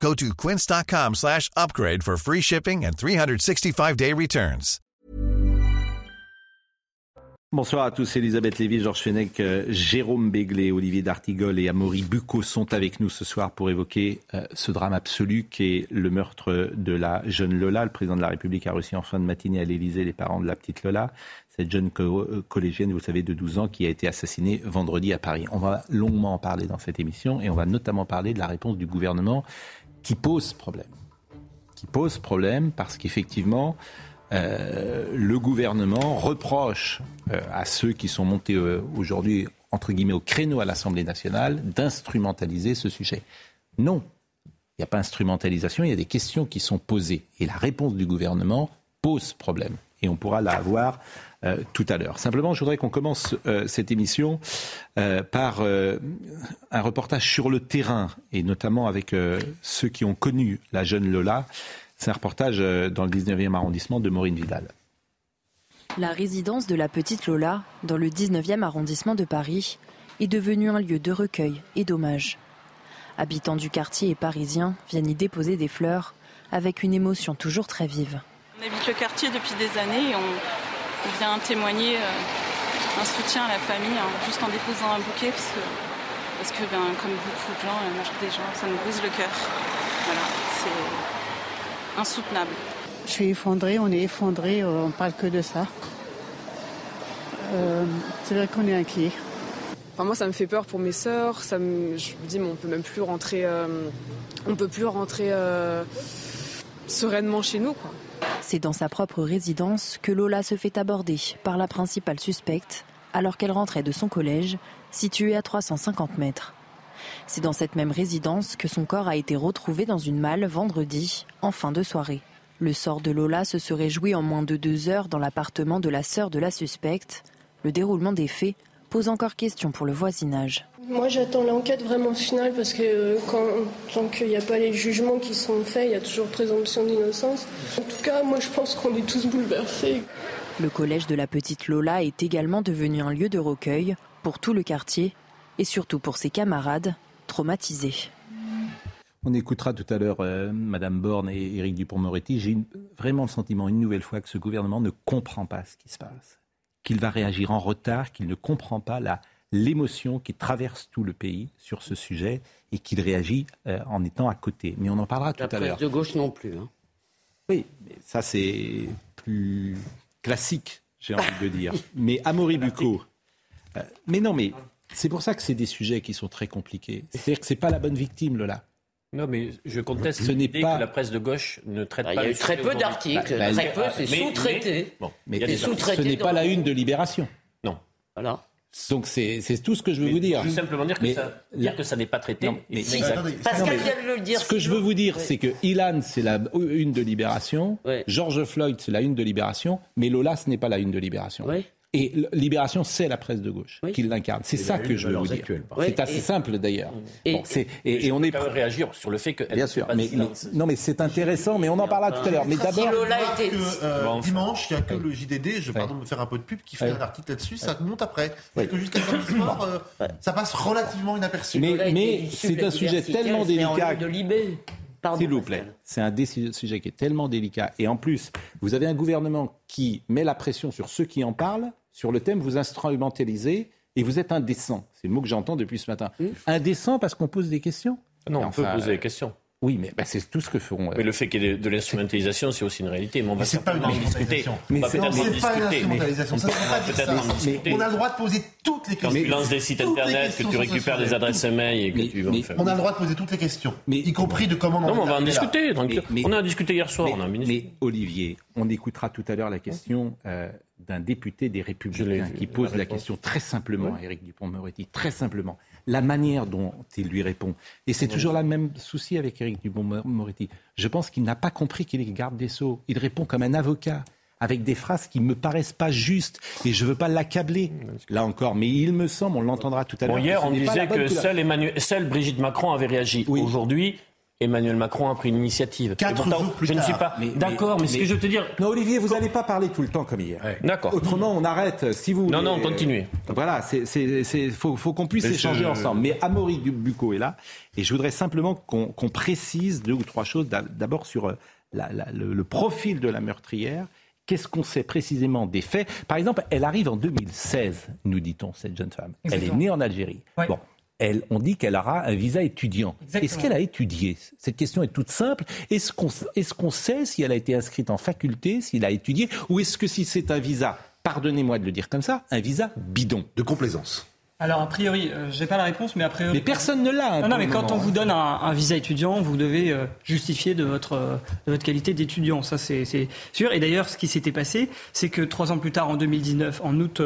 Go to quince.com slash upgrade for free shipping and 365-day returns. Bonsoir à tous, Elisabeth Lévy, Georges Fenech, euh, Jérôme Béglé, Olivier D'Artigol et Amaury Bucco sont avec nous ce soir pour évoquer euh, ce drame absolu qu'est le meurtre de la jeune Lola. Le président de la République a reçu en fin de matinée à l'Élysée les parents de la petite Lola, cette jeune euh, collégienne, vous savez, de 12 ans qui a été assassinée vendredi à Paris. On va longuement en parler dans cette émission et on va notamment parler de la réponse du gouvernement qui pose problème. Qui pose problème parce qu'effectivement, euh, le gouvernement reproche euh, à ceux qui sont montés euh, aujourd'hui, entre guillemets, au créneau à l'Assemblée nationale, d'instrumentaliser ce sujet. Non, il n'y a pas instrumentalisation, il y a des questions qui sont posées. Et la réponse du gouvernement pose problème. Et on pourra la avoir tout à l'heure. Simplement, je voudrais qu'on commence cette émission par un reportage sur le terrain, et notamment avec ceux qui ont connu la jeune Lola. C'est un reportage euh, dans le 19e arrondissement de Maureen Vidal. La résidence de la petite Lola, dans le 19e arrondissement de Paris, est devenue un lieu de recueil et d'hommage. Habitants du quartier et parisiens viennent y déposer des fleurs avec une émotion toujours très vive. On habite le quartier depuis des années et on, vient témoigner euh, un soutien à la famille hein, juste en déposant un bouquet parce que, ben, comme beaucoup de gens, des gens, ça nous brise le cœur. Voilà, c'est insoutenable. Je suis effondrée, on est effondré, euh, on parle que de ça. Euh, c'est vrai qu'on est inquiet. moi, ça me fait peur pour mes sœurs. Ça je me dis, mais on peut même plus rentrer, euh, on peut plus rentrer sereinement chez nous. C'est dans sa propre résidence que Lola se fait aborder par la principale suspecte alors qu'elle rentrait de son collège, situé à 350 mètres. C'est dans cette même résidence que son corps a été retrouvé dans une malle vendredi, en fin de soirée. Le sort de Lola se serait joué en moins de deux heures dans l'appartement de la sœur de la suspecte. Le déroulement des faits pose encore question pour le voisinage. Moi j'attends l'enquête vraiment finale parce que euh, quand, tant qu'il n'y a pas les jugements qui sont faits, il y a toujours présomption d'innocence. En tout cas, moi je pense qu'on est tous bouleversés. Le collège de la petite Lola est également devenu un lieu de recueil pour tout le quartier et surtout pour ses camarades traumatisés. On écoutera tout à l'heure euh, Madame Borne et Éric Dupont-Moretti. J'ai vraiment le sentiment, une nouvelle fois, que ce gouvernement ne comprend pas ce qui se passe, qu'il va réagir en retard, qu'il ne comprend pas l'émotion qui traverse tout le pays sur ce sujet et qu'il réagit euh, en étant à côté. Mais on en parlera tout à l'heure. de gauche non plus. Hein. Oui, mais ça c'est plus classique, j'ai envie de dire. Mais Amaury Bucco. Euh, mais non, mais c'est pour ça que c'est des sujets qui sont très compliqués. C'est-à-dire que c'est pas la bonne victime, Lola. Non, mais je conteste ce n'est pas que la presse de gauche ne traite bah, pas. Il y a eu très peu d'articles, bah, très peu, c'est sous-traité. Bon, mais ce n'est pas la une de Libération. Non. Voilà. Donc c'est tout ce que je veux vous dire. Je veux simplement dire que, ça, dire que ça n'est pas traité. mais, Pascal vient de le dire. Ce que je veux vous dire, c'est que Ilan, c'est la une de Libération. George Floyd, c'est la une de Libération. Mais Lola, ce n'est pas la une de Libération. Et Libération, c'est la presse de gauche qui l'incarne. C'est ça que je veux vous dire. C'est assez simple d'ailleurs. Et, et, on est prêt à réagir sur le fait que. Bien sûr. Mais, non, mais c'est intéressant. Mais on en parlera tout à l'heure. Mais d'abord. Euh, dimanche, il n'y a que le JDD. Je pardon de me faire un peu de pub qui fait un article là-dessus. Ça monte après. Et que jusqu'à samedi soir, euh, ça passe relativement inaperçu. Mais, mais c'est un sujet tellement délicat. S'il vous plaît, c'est un sujet qui est tellement délicat. Et en plus, vous avez un gouvernement qui met la pression sur ceux qui en parlent sur le thème, vous instrumentalisez et vous êtes indécent. C'est le mot que j'entends depuis ce matin. Hmm. Indécent parce qu'on pose des questions? Non, on peut poser des questions. Oui, mais bah, c'est tout ce que feront. Mais le fait qu'il y ait de, l'instrumentalisation, c'est aussi une réalité. Mais on va certainement en discuter. Mais c'est pas une instrumentalisation. Ça pas On a le droit de poser toutes les questions. Quand tu lances des sites internet, que tu récupères des adresses mail et que tu. On a le droit de poser toutes les questions, y compris de comment. Non, on va en discuter. On a discuté hier soir. Mais Olivier, on écoutera tout à l'heure la question euh, d'un député des Républicains qui pose la, question très simplement à Éric Dupont-Moretti, très simplement la manière dont il lui répond. Et c'est toujours le même souci avec Éric Dupond-Moretti. Je pense qu'il n'a pas compris qu'il est garde des Sceaux. Il répond comme un avocat. avec des phrases qui me paraissent pas justes et je veux pas l'accabler là encore mais il me semble on l'entendra tout à l'heure hier on disait que seule, Emmanuel, seule Brigitte Macron avait réagi aujourd'hui Emmanuel Macron a pris une initiative. Quatre jours plus je ne suis pas d'accord, mais, ce que je veux te dire. Non, Olivier, vous n'allez pas parler tout le temps comme hier. D'accord. Autrement, on arrête. Si vous. Non, non, continuez. Voilà, c'est, faut, faut qu'on puisse échanger ensemble. Mais Amaury Bucco est là, et je voudrais simplement qu'on, précise deux ou trois choses. D'abord sur euh, le, profil de la meurtrière. Qu'est-ce qu'on sait précisément des faits? Par exemple, elle arrive en 2016, nous dit-on, cette jeune femme. Elle est née en Algérie. Bon, elle, on dit qu'elle aura un visa étudiant. Est-ce qu'elle a étudié? Cette question est toute simple. Est-ce qu'on est qu'on sait si elle a été inscrite en faculté, s'il a étudié, ou est-ce que si c'est un visa, pardonnez-moi de le dire comme ça, un visa bidon? De complaisance. Alors, a priori, euh, je n'ai pas la réponse, mais a priori. Mais personne ne l'a. Hein, non, non, mais quand on vous donne un, visa étudiant, vous devez euh, justifier de votre, euh, de votre qualité d'étudiant. Ça, c'est sûr. Et d'ailleurs, ce qui s'était passé, c'est que trois ans plus tard, en 2019, en août,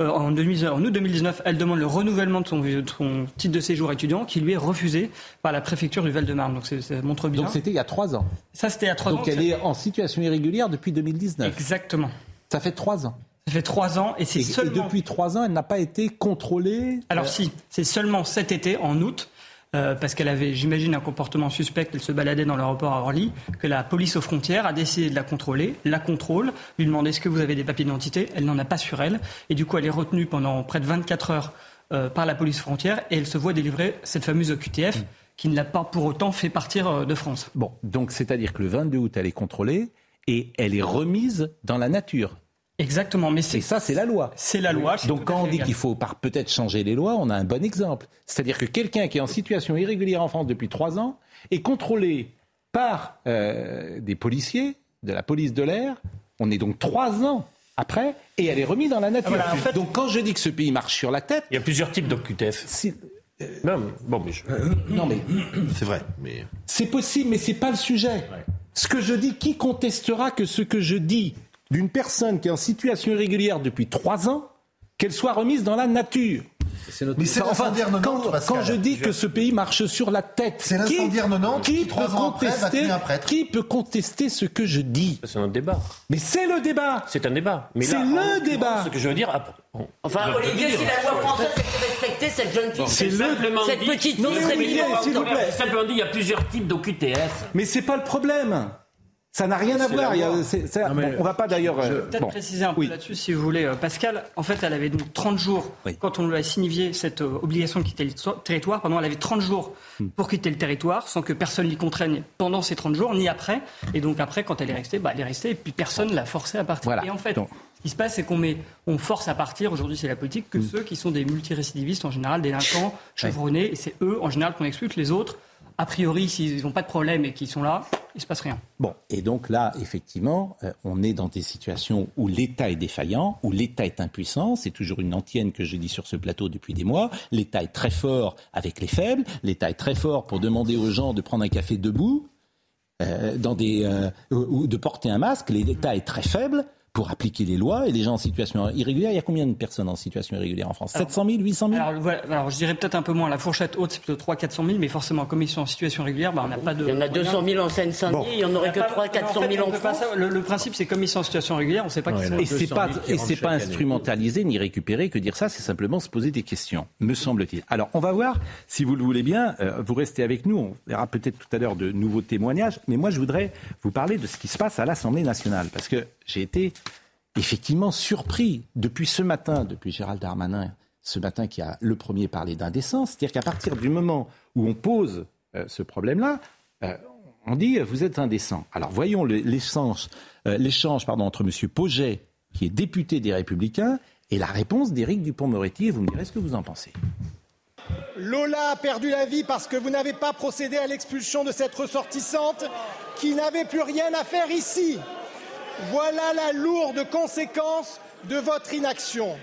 en, 2019, en août 2019, elle demande le renouvellement de son, son, titre de séjour étudiant, qui lui est refusé par la préfecture du Val-de-Marne. Donc, ça montre bien. Donc, c'était il y a trois ans. Ça, c'était il y a trois ans. Donc, elle est en situation irrégulière depuis 2019. Exactement. Ça fait trois ans. Ça fait trois ans et c'est seulement. depuis trois ans, elle n'a pas été contrôlée. Alors euh, si, c'est seulement cet été, en août, euh, parce qu'elle avait, j'imagine, un comportement suspect, elle se baladait dans l'aéroport à Orly, que la police aux frontières a décidé de la contrôler, la contrôle, lui demander est-ce que vous avez des papiers d'identité, elle n'en a pas sur elle, et du coup elle est retenue pendant près de 24 heures euh, par la police frontière, et elle se voit délivrer cette fameuse QTF. Qui ne l'a pas pour autant fait partir de France. Bon, donc c'est-à-dire que le 22 août, elle est contrôlée et elle est remise dans la nature. Exactement, mais c'est ça, c'est la loi. C'est la loi. Donc quand on dit qu'il faut peut-être changer les lois, on a un bon exemple. C'est-à-dire que quelqu'un qui est en situation irrégulière en France depuis trois ans est contrôlé par euh, des policiers de la police de l'air. On est donc trois ans après et elle est remise dans la nature. Ah, donc quand je dis que ce pays marche sur la tête, il y a plusieurs types d'OQTF. Euh, non, bon, mais non mais c'est vrai, mais c'est possible, mais c'est pas le sujet. Ce que je dis, qui contestera que ce que je dis d'une personne qui est en situation irrégulière depuis trois ans, qu'elle soit remise dans la nature. Mais c'est enfin, quand, quand je dis que ce pays marche sur la tête, c'est l'incendiaire 90 qui, peut contester, qui peut contester ce que je dis? C'est un débat. Mais c'est le débat. C'est un débat. C'est le débat. Ce que je veux dire. Enfin, Olivier, si la loi française était respectée, cette jeune fille, c'est cette petite fille serait Olivier, s'il vous plaît. Simplement dit, il y a plusieurs types d'OQTF. Mais c'est pas le problème. Ça n'a rien à voir. on va pas d'ailleurs. Je euh, peut-être préciser un peu là-dessus, si vous voulez, Pascal. En fait, elle avait donc 30 jours quand on lui a signifié cette euh, obligation de quitter le territoire. Pendant, elle avait 30 jours hmm. pour quitter le territoire, sans que personne l'y contraigne pendant ces 30 jours, ni après. Et donc après, quand elle est restée, bah, elle est restée, et puis personne l'a forcée à partir. Et en fait, ce qui se passe, c'est qu'on met, on force à partir. Aujourd'hui, c'est la politique que hmm. ceux qui sont des multirécidivistes en général, délinquants, chevronnés, et c'est eux en général qu'on expulse. Les autres, a priori, s'ils n'ont pas de problème et qu'ils sont là, il ne se passe rien. Bon, et donc là, effectivement, euh, on est dans des situations où l'État est défaillant, où l'État est impuissant. C'est toujours une antienne que je dis sur ce plateau depuis des mois. L'État est très fort avec les faibles. L'État est très fort pour demander aux gens de prendre un café debout, euh, dans des, euh, ou de porter un masque. L'État est très faible pour appliquer les lois et les gens en situation irrégulière. Il y a combien de personnes en situation irrégulière en France? 700 000, 800 000 alors, alors, je dirais peut-être un peu moins. La fourchette haute, c'est plutôt 3 400 000, mais forcément, comme ils sont en situation régulière, bah, on n'a pas de. Il y en a 200 000 en Seine-Saint-Denis, il n'y en aurait que 3 400 000 en France. Le, principe, c'est comme ils sont en situation régulière, on ne sait pas qui sont. Et c'est pas, et c'est pas instrumentalisé ni récupéré que dire? Ça, c'est simplement se poser des questions, me semble-t-il. Alors, on va voir, si vous le voulez bien, euh, vous restez avec nous, on verra peut-être tout à l'heure de nouveaux témoignages, mais moi, je voudrais vous parler de ce qui se passe à l'Assemblée nationale, parce que j'ai été effectivement surpris depuis ce matin, depuis Gérald Darmanin, ce matin qui a le premier parlé d'indécence. C'est-à-dire qu'à partir du moment où on pose euh, ce problème-là, euh, on dit vous êtes indécent. Alors voyons l'échange, euh, entre M. Pauget, qui est député des Républicains, et la réponse d'Éric Dupont-Moretti. Et vous me direz ce que vous en pensez. Lola a perdu la vie parce que vous n'avez pas procédé à l'expulsion de cette ressortissante qui n'avait plus rien à faire ici. Voilà la lourde conséquence de votre inaction.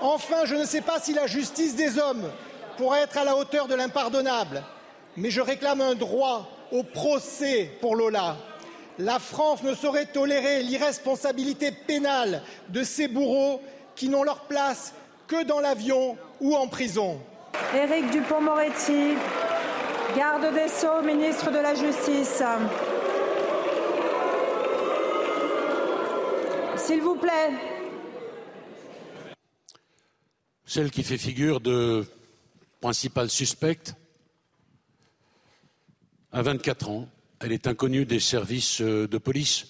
Enfin, je ne sais pas si la justice des hommes pourra être à la hauteur de l'impardonnable, mais je réclame un droit au procès pour Lola. La France ne saurait tolérer l'irresponsabilité pénale de ces bourreaux qui n'ont leur place que dans l'avion ou en prison. Éric Dupont-Moretti, garde des Sceaux, ministre de la Justice. S'il vous plaît. Celle qui fait figure de principale suspecte a 24 ans. Elle est inconnue des services euh, de police,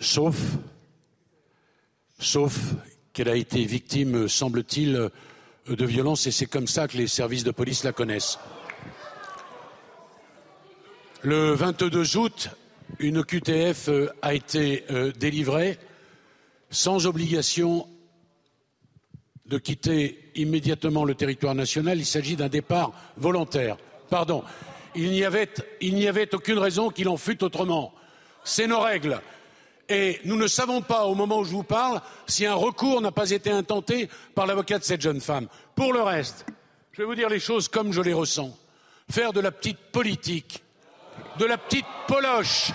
sauf, qu'elle a été victime, semble-t-il, euh, de violences et c'est comme ça que les services de police la connaissent. Le 22 août, une QTF euh, a été délivrée sans obligation de quitter immédiatement le territoire national. Il s'agit d'un départ volontaire. Pardon. Il n'y avait, aucune raison qu'il en fût autrement. C'est nos règles. Et nous ne savons pas, au moment où je vous parle, si un recours n'a pas été intenté par l'avocat de cette jeune femme. Pour le reste, je vais vous dire les choses comme je les ressens. Faire de la petite politique, de la petite poloche,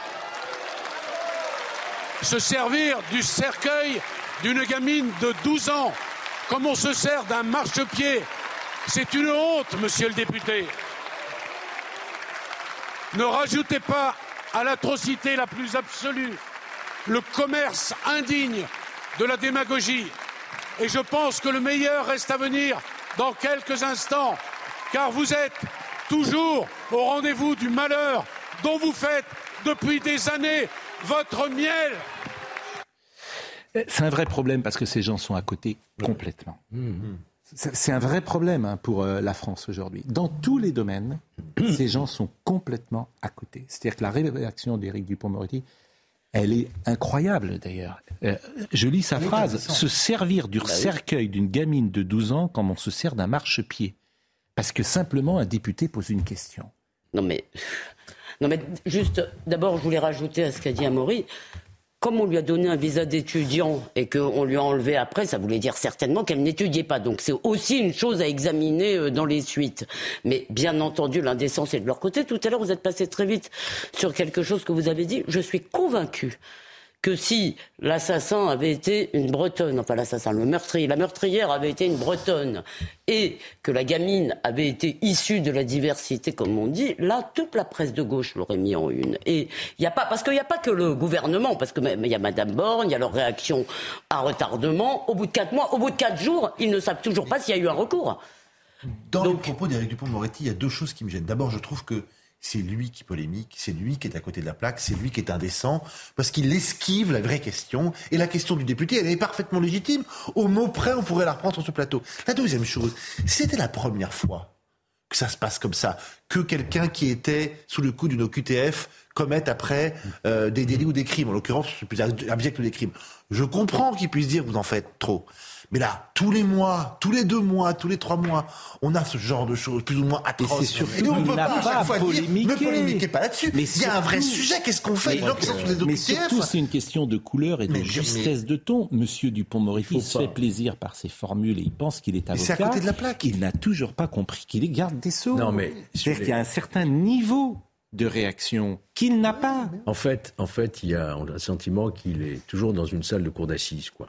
se servir du cercueil d'une gamine de 12 ans comme on se sert d'un marchepied. C'est une honte, monsieur le député. Ne rajoutez pas à l'atrocité la plus absolue le commerce indigne de la démagogie. Et je pense que le meilleur reste à venir dans quelques instants, car vous êtes toujours au rendez-vous du malheur dont vous faites depuis des années votre miel. C'est un vrai problème parce que ces gens sont à côté complètement. Mmh. C'est un vrai problème hein, pour euh, la France aujourd'hui. Dans tous les domaines, ces gens sont complètement à côté. C'est-à-dire que la réaction d'Éric Dupont-Moretti, elle est incroyable d'ailleurs. Euh, je lis sa phrase se servir du bah cercueil d'une gamine de 12 ans comme on se sert d'un marchepied. Parce que simplement un député pose une question. Non mais, non mais juste, d'abord je voulais rajouter à ce qu'a dit Amaury, comme on lui a donné un visa d'étudiant et qu'on lui a enlevé après, ça voulait dire certainement qu'elle n'étudiait pas. Donc c'est aussi une chose à examiner euh, dans les suites. Mais bien entendu, l'indécence est de leur côté. Tout à l'heure, vous êtes passé très vite sur quelque chose que vous avez dit. Je suis convaincu que si l'assassin avait été une bretonne, enfin l'assassin, le meurtrier, la meurtrière avait été une bretonne, et que la gamine avait été issue de la diversité, comme on dit, là, toute la presse de gauche l'aurait mis en une. Et il n'y a pas, parce qu'il n'y a pas que le gouvernement, parce que il y a Madame Borne, il y a leur réaction à retardement. Au bout de quatre mois, au bout de quatre jours, ils ne savent toujours pas s'il y a eu un recours. Dans le propos d'Éric Dupont-Moretti, il y a deux choses qui me gênent. D'abord, je trouve que c'est lui qui polémique, c'est lui qui est à côté de la plaque, c'est lui qui est indécent, parce qu'il esquive la vraie question. Et la question du député, elle est parfaitement légitime. Au mot près, on pourrait la reprendre sur ce plateau. La deuxième chose, c'était la première fois que ça se passe comme ça, que quelqu'un qui était sous le coup d'une OQTF commette après euh, des délits ou des crimes, en l'occurrence, c'est plus abject des crimes. Je comprends qu'il puisse dire vous en faites trop. Mais là, tous les mois, tous les deux mois, tous les trois mois, on a ce genre de choses plus ou moins atroces. Et, surtout, on peut pas à chaque fois dire ne polémiquez pas là-dessus. Mais il y a un vrai sujet. Qu'est-ce qu'on fait sous les Mais surtout, c'est une question de couleur et de justesse de ton. Monsieur Dupont-Moretti se fait plaisir par ses formules et il pense qu'il est avocat. C'est à côté de la plaque. Il n'a toujours pas compris qu'il est garde des sceaux. Non, mais c'est-à-dire qu'il y a un certain niveau de réaction qu'il n'a pas. En fait, en fait, il y a un sentiment qu'il est toujours dans une salle de cour d'assises, quoi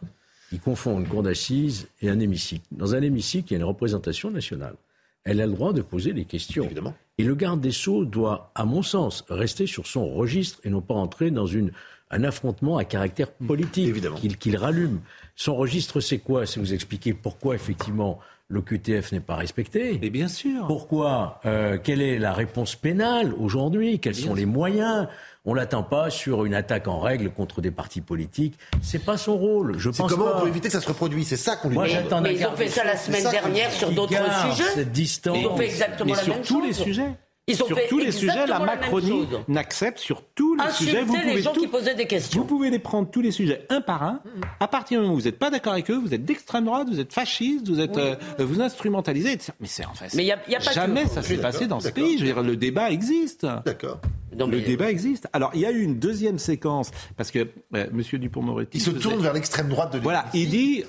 il confond une cour d'assises et un hémicycle. Dans un hémicycle, il y a une représentation nationale. Elle a le droit de poser des questions. Évidemment. Et le garde des Sceaux doit, à mon sens, rester sur son registre et non pas entrer dans une, un affrontement à caractère politique qu'il rallume. Son registre, c'est quoi? C'est vous expliquer pourquoi, effectivement, le QTF n'est pas respecté. Mais bien sûr. Pourquoi euh, Quelle est la réponse pénale aujourd'hui? Quels sont les moyens on l'attend pas sur une attaque en règle contre des partis politiques. C'est pas son rôle. Je pense comment on peut éviter que ça se reproduise? C'est ça qu'on lui Moi, demande. Mais ils ont fait ça la semaine dernière sur d'autres sujets. Cette distance. Ils ont fait exactement la même chose. Sur tous les sujets. Ils ont sur fait tous les sujets, la Macronie n'accepte sur tous les sujets. Vous pouvez les gens qui posaient des questions. Vous pouvez les prendre tous les sujets un par un. À partir du moment où vous n'êtes pas d'accord avec eux, vous êtes d'extrême droite, vous êtes fasciste, vous êtes euh, vous instrumentalisez. Mais c'est en fait. Mais y a, y a pas jamais ça s'est passé dans ce pays. Je veux dire, le débat existe. D'accord. Le débat existe. Alors, il y a eu une deuxième séquence, parce que euh, M. Dupont-Moretti... Il se tourne vers l'extrême droite de Voilà, il dit...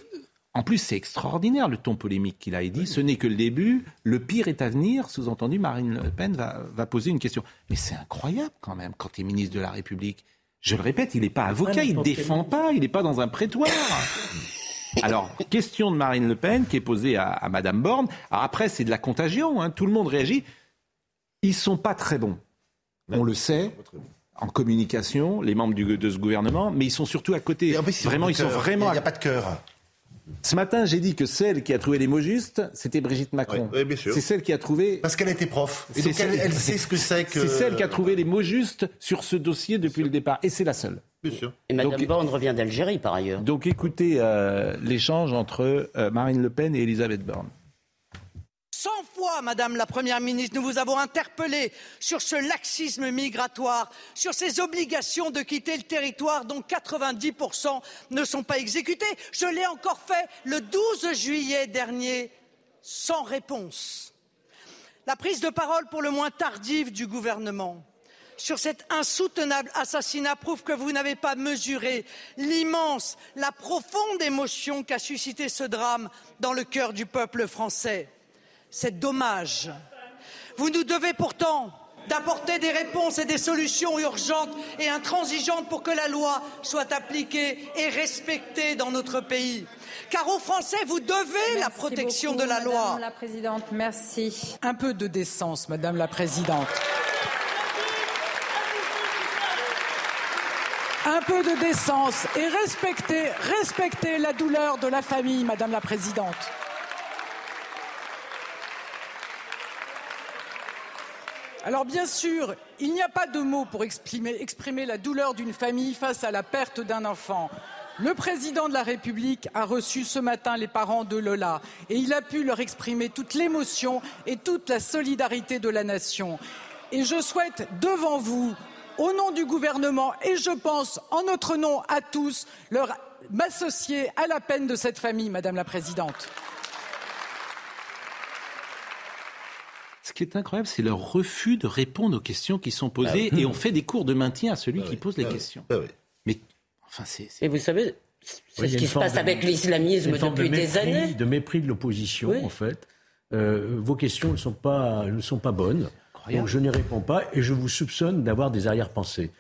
En plus, c'est extraordinaire le ton polémique qu'il a. Il dit ce n'est que le début, le pire est à venir. Sous-entendu, Marine Le Pen va, va poser une question. Mais c'est incroyable quand même quand il est ministre de la République. Je le répète, il n'est pas avocat, il ne défend pas, il n'est pas dans un prétoire. Alors, question de Marine Le Pen qui est posée à, à Madame Borne. Alors après, c'est de la contagion, hein, tout le monde réagit. Ils sont pas très bons. On le sait. en communication, les membres du, de ce gouvernement, mais ils sont surtout à côté. vraiment, ils sont vraiment. Il n'y a pas de cœur. Ce matin, j'ai dit que celle qui a trouvé les mots justes, c'était Brigitte Macron. Oui, bien sûr. C'est celle qui a trouvé. Parce qu'elle était prof. Et donc elle, elle, sait ce que c'est que. C'est celle qui a trouvé les mots justes sur ce dossier depuis le départ. Et c'est la seule. Bien sûr. Et Mme Borne revient d'Algérie, par ailleurs. Donc écoutez euh, l'échange entre euh, Marine Le Pen et Elisabeth Borne. 100 fois, Madame la Première ministre, nous vous avons interpellé sur ce laxisme migratoire, sur ces obligations de quitter le territoire dont 90% ne sont pas exécutées. Je l'ai encore fait le 12 juillet dernier, sans réponse. La prise de parole pour le moins tardive du gouvernement sur cet insoutenable assassinat prouve que vous n'avez pas mesuré l'immense, la profonde émotion qu'a suscité ce drame dans le cœur du peuple français. C'est dommage. Vous nous devez pourtant d'apporter des réponses et des solutions urgentes et intransigeantes pour que la loi soit appliquée et respectée dans notre pays. Car aux Français, vous devez la protection beaucoup, de la loi. Madame la Présidente, merci. Un peu de décence, Madame la Présidente. Un peu de décence et respectez, respectez la douleur de la famille, Madame la Présidente. Alors bien sûr, il n'y a pas de mots pour exprimer, la douleur d'une famille face à la perte d'un enfant. Le président de la République a reçu ce matin les parents de Lola et il a pu leur exprimer toute l'émotion et toute la solidarité de la nation. Et je souhaite devant vous, au nom du gouvernement et je pense en notre nom à tous, m'associer à la peine de cette famille, Madame la Présidente. Ce qui est incroyable, c'est leur refus de répondre aux questions qui sont posées Ah oui. et on fait des cours de maintien à celui Ah qui oui. pose les Ah questions. Ah oui. Mais enfin, c'est. Et vous savez, c'est ce qui se passe de- avec l'islamisme depuis de des mépris, années. De mépris de l'opposition, Oui. en fait. Euh, vos questions ne sont pas, ne sont pas bonnes. Donc je n'y réponds pas et je vous soupçonne d'avoir des arrière-pensées.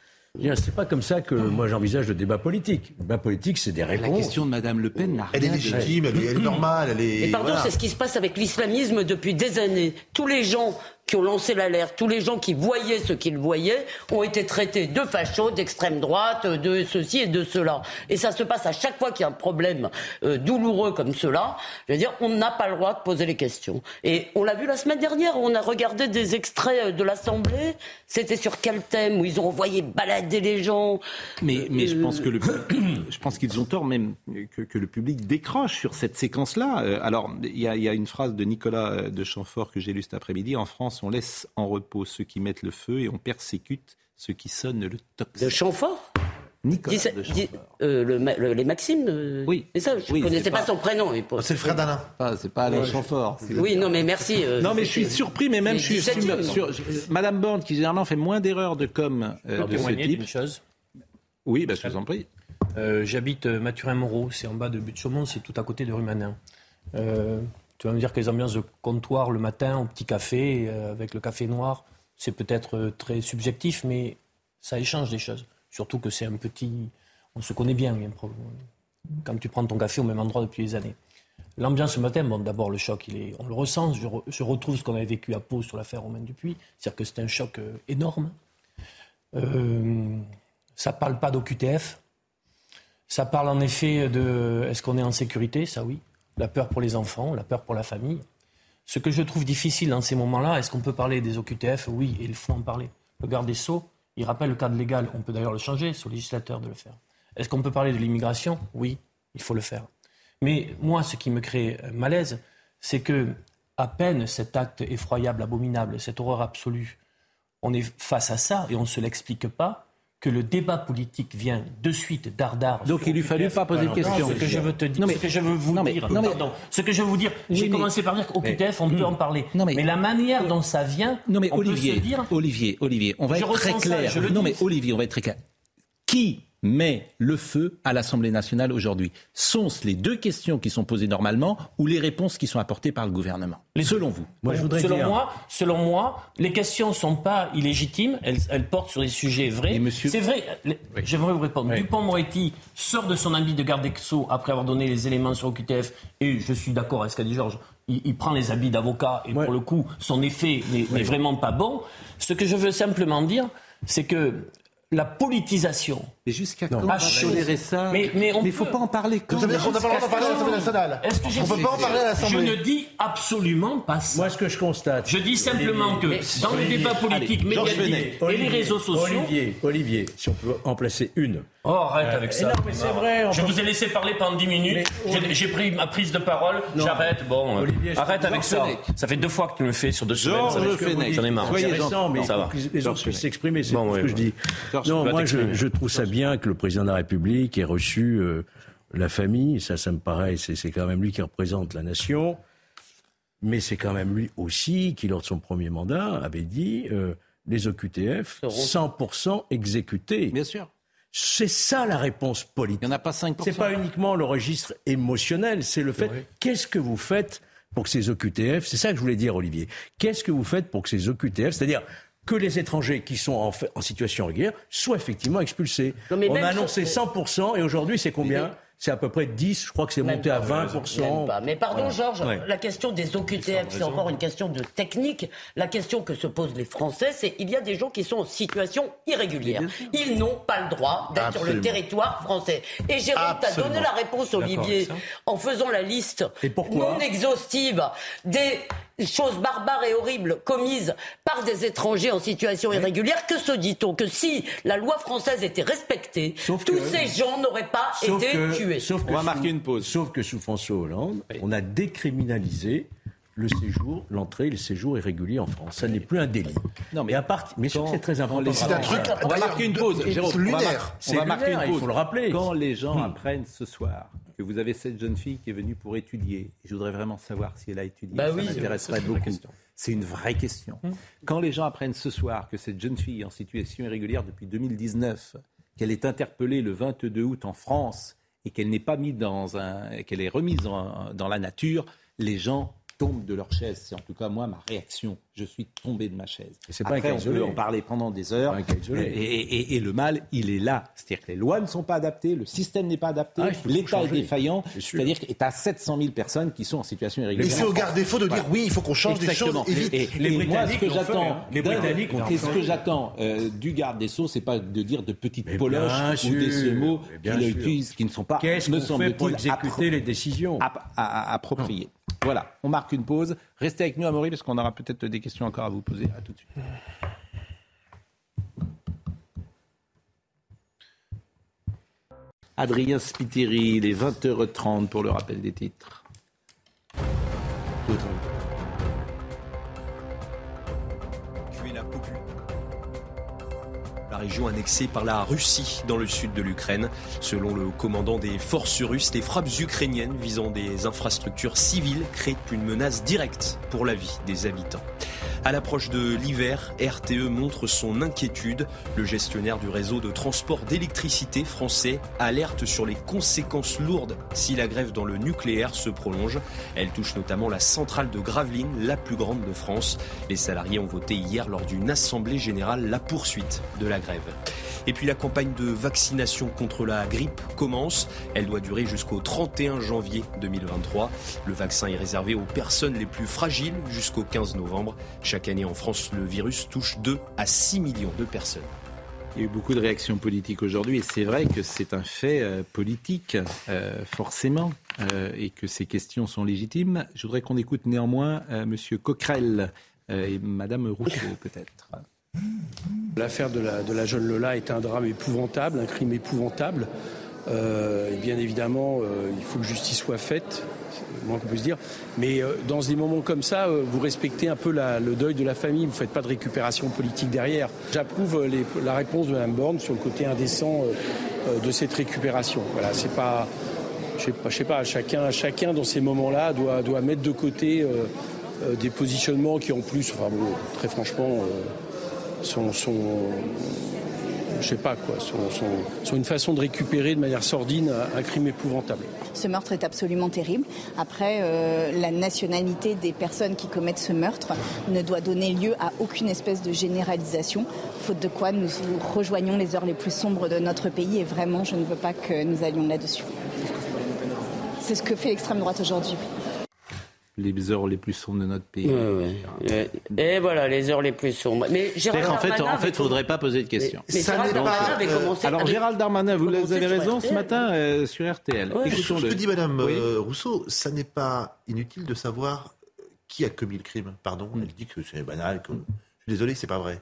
C'est pas comme ça que moi j'envisage le débat politique. Le débat politique, c'est des La réponses. question de Madame Le Pen n'a Elle est rien de- légitime, elle est, elle est normale, elle est. Et pardon, voilà. c'est ce qui se passe avec l'islamisme depuis des années. Tous les gens qui ont lancé l'alerte, tous les gens qui voyaient ce qu'ils voyaient, ont été traités de fachos, d'extrême droite, de ceci et de cela. Et ça se passe à chaque fois qu'il y a un problème euh, douloureux comme cela. Je veux dire, on n'a pas le droit de poser les questions. Et on l'a vu la semaine dernière, on a regardé des extraits euh, de l'Assemblée. C'était sur quel thème Où ils ont envoyé balader les gens. Mais, mais je Euh, pense que le, je pense qu'ils ont tort même que, que le public décroche sur cette séquence-là. Alors, il y, y a une phrase de Nicolas de Chamfort que j'ai lue cet après-midi. En France, on laisse en repos ceux qui mettent le feu et on persécute ceux qui sonnent le tocsin. De Chamfort Nicolas de Chamfort. euh, le, les Maximes euh, Oui. C'est ça, je Oui, ne connaissais pas, pas- son prénom. faut- C'est le frère d'Alain. Ah, c'est pas Alain Chamfort. Oui, non, mais merci. euh, Non, mais je suis surpris, mais même je suis 17e, sur, sur- Madame Borne, qui généralement fait moins d'erreurs de com euh, de ce type. d'une chose. Oui, bah, je vous en prie. Euh, J'habite euh, Mathurin-Moreau, c'est en bas de Butte-Chaumont, c'est tout à côté de rue Manin. Euh, tu vas me dire que les ambiances de comptoir le matin au petit café, euh, avec le café noir, c'est peut-être euh, très subjectif, mais ça échange des choses. Surtout que c'est un petit. On se connaît bien, quand tu prends ton café au même endroit depuis des années. L'ambiance ce matin, bon, d'abord le choc, il est, on le ressent. Je, je retrouve ce qu'on avait vécu à Pau sur l'affaire Romain Dupuis, c'est-à-dire que c'est un choc euh, énorme. Euh, ça parle pas d'OQTF. Ça parle en effet de est-ce qu'on est en sécurité? Ça oui. La peur pour les enfants, la peur pour la famille. Ce que je trouve difficile dans ces moments-là, est-ce qu'on peut parler des OQTF Oui, il faut en parler. Le garde des Sceaux, il rappelle le cadre légal, on peut d'ailleurs le changer, c'est au législateur de le faire. Est-ce qu'on peut parler de l'immigration? Oui, il faut le faire. Mais moi, ce qui me crée euh, malaise, c'est que à peine cet acte effroyable, abominable, cette horreur absolue, on est face à ça et on ne se l'explique pas, que le débat politique vient de suite dardard. Donc il lui fallut pas poser de questions. Ce que je veux te dire, Non, mais- ce que je veux vous non, mais- dire, non, mais- pardon, ce que je veux vous dire, Oui, j'ai commencé par dire qu'OQTF, on Mais- peut en parler. Mais- la manière dont ça vient, Non mais on Olivier, peut se dire, Olivier, Olivier, on va Je être très ça, clair. je non dis. mais Olivier, on va être très clair. Qui met le feu à l'Assemblée nationale aujourd'hui Sont-ce les deux questions qui sont posées normalement ou les réponses qui sont apportées par le gouvernement Selon vous Moi, je voudrais selon dire- moi, selon moi, les questions sont pas illégitimes, elles, elles portent sur des sujets vrais. C'est vrai. les- J'aimerais vous répondre. Dupont-Moretti sort de son habit de garde des Sceaux après avoir donné les éléments sur OQTF, et je suis d'accord avec ce qu'a dit Georges. Il, il prend les habits d'avocat et pour le coup, son effet n'est n'est vraiment pas bon. Ce que je veux simplement dire, c'est que la politisation. Mais jusqu'à quand on va tolérer ça Mais il ne faut pas en parler quand On n'a pas le droit d'en parler à l'Assemblée nationale. Est-ce que j'ai- On ne peut pas en parler à l'Assemblée. Je ne dis absolument pas ça. Moi, ce que je constate. Je dis simplement que Olivier, dans les Olivier, débats politiques médiatiques et les réseaux sociaux. Olivier, Olivier, si on peut en placer une. Oh, arrête Euh, avec et ça. non, mais c'est vrai, Je peut- vous ai laissé parler pendant 10 minutes. Mais- J'ai- J'ai pris ma prise de parole. Non. J'arrête. Bon, euh, Olivier, je- arrête avec ça. Ça fait deux fois que tu me le fais sur deux semaines. J'en ai marre. C'est Soyez récent, mais les autres puissent s'exprimer. C'est ce que je dis. Non, moi, je, trouve ça bien que le président de la République ait reçu euh, la famille. Ça, ça me paraît, c'est c'est quand même lui qui représente la nation. Mais c'est quand même lui aussi qui, lors de son premier mandat, avait dit euh, les OQTF 100% exécutés. Bien sûr. C'est ça la réponse politique. Il n'y en a pas 5%. C'est pas uniquement le registre émotionnel, c'est le fait qu'est-ce que vous faites pour que ces OQTF, c'est ça que je voulais dire Olivier, qu'est-ce que vous faites pour que ces OQTF, c'est-à-dire que les étrangers qui sont en, situation régulière soient effectivement expulsés. Non, On a annoncé 100% et aujourd'hui c'est combien C'est à peu près 10, je crois que c'est monté à pas, 20%. même pas. Mais pardon, Voilà. Georges, Ouais. la question des OQTF, c'est encore une question de technique. La question que se posent les Français, c'est il y a des gens qui sont en situation irrégulière. Ils n'ont pas le droit d'être sur le territoire français. Et Jérôme, tu as donné la réponse, Olivier, en faisant la liste non exhaustive des choses barbares et horribles commises par des étrangers en situation irrégulière. Que se dit-on Que si la loi française était respectée, Sauf tous que- ces gens n'auraient pas Sauf été que, tués. sauf que On va sous- marquer une pause. Sauf que sous François Hollande, on a décriminalisé le séjour, l'entrée et le séjour irrégulier en France. Ça n'est plus un délit. Non, mais à part, mais c'est très important. C'est un truc. On va marquer une pause, Jérôme. On va, lunaire. mar- on C'est va marquer une lunaire, il pause. faut le rappeler. Quand les gens Hmm. apprennent ce soir que vous avez cette jeune fille qui est venue pour étudier, je voudrais vraiment savoir si elle a étudié, Bah ça oui, m'intéresserait c'est une vraie beaucoup. question. C'est une vraie question. Quand les gens apprennent ce soir que cette jeune fille en situation irrégulière depuis 2019, qu'elle est interpellée le 22 août en France et qu'elle n'est pas mise dans un, qu'elle est remise en- dans la nature, les gens tombent de leur chaise. C'est en tout cas moi ma réaction. Je suis tombé de ma chaise. Et c'est pas un Après, cas on peut en parler pendant des heures. Pas. Et, et- et le mal, il est là. C'est-à-dire que les lois ne sont pas adaptées, le système n'est pas adapté, Ah, l'État est défaillant. C'est-à-dire que tu as 700 000 personnes qui sont en situation Et irrégulière. c'est au garde-défaut de dire oui, il faut qu'on change des choses Exactement. et vite. Et, Les et moi, ce que j'attends, hein. Ce que j'attends euh, du garde des sceaux, c'est pas de dire de petites Mais poloches ou des mots mais qu'il utilise, qui ne sont pas, Qu'est-ce me qu'on fait pour semble-t-il, exécuter les décisions appropriées. Voilà, on marque une pause. Restez avec nous, Amaury, parce qu'on aura peut-être des questions encore à vous poser. À tout de suite. Adrien Spiteri, il est 20h30 pour le rappel des titres. Région annexée par la Russie dans le sud de l'Ukraine. Selon le commandant des forces russes, les frappes ukrainiennes visant des infrastructures civiles créent une menace directe pour la vie des habitants. À l'approche de l'hiver, RTE montre son inquiétude. Le gestionnaire du réseau de transport d'électricité français alerte sur les conséquences lourdes si la grève dans le nucléaire se prolonge. Elle touche notamment la centrale de Gravelines, la plus grande de France. Les salariés ont voté hier lors d'une assemblée générale la poursuite de la grève. Et puis la campagne de vaccination contre la grippe commence. Elle doit durer jusqu'au 31 janvier 2023. Le vaccin est réservé aux personnes les plus fragiles jusqu'au 15 novembre. Chaque année en France, le virus touche 2 à 6 millions de personnes. Il y a eu beaucoup de réactions politiques aujourd'hui et c'est vrai que c'est un fait euh, politique, euh, forcément, euh, et que ces questions sont légitimes. Je voudrais qu'on écoute néanmoins euh, Monsieur Coquerel euh, et Madame Rousseau, peut-être. L'affaire de la, de la jeune Lola est un drame épouvantable, un crime épouvantable. Euh, et bien évidemment, euh, il faut que justice soit faite, moins qu'on puisse dire. Mais euh, dans des moments comme ça, euh, vous respectez un peu le deuil de la famille, vous ne faites pas de récupération politique derrière. J'approuve euh, la réponse de Mme Borne sur le côté indécent de cette récupération. Voilà, c'est pas. Je sais pas, sais pas chacun, chacun dans ces moments-là doit, mettre de côté des positionnements qui en plus, très franchement, sont, je sais pas quoi, sont, une façon de récupérer de manière sordide un, un crime épouvantable. Ce meurtre est absolument terrible. Après, euh, la nationalité des personnes qui commettent ce meurtre ne doit donner lieu à aucune espèce de généralisation, faute de quoi nous rejoignons les heures les plus sombres de notre pays et vraiment, je ne veux pas que nous allions là-dessus. C'est ce que fait l'extrême droite aujourd'hui. Les heures les plus sombres de notre pays. Ouais, ouais. Et voilà, les heures les plus sombres. Mais Gérald qu'en fait, Darmanin en fait, faudrait pas poser de questions. Mais, mais Gérald Darmanin avait commencé Alors avec- Gérald Darmanin, vous avez sur raison ce matin euh, sur RTL. Ce Écoutons-le. que dit Madame Oui. euh, Rousseau, ça n'est pas inutile de savoir qui a commis le crime. Pardon, Mm. elle dit que c'est banal. Que... Je suis désolé, c'est pas vrai.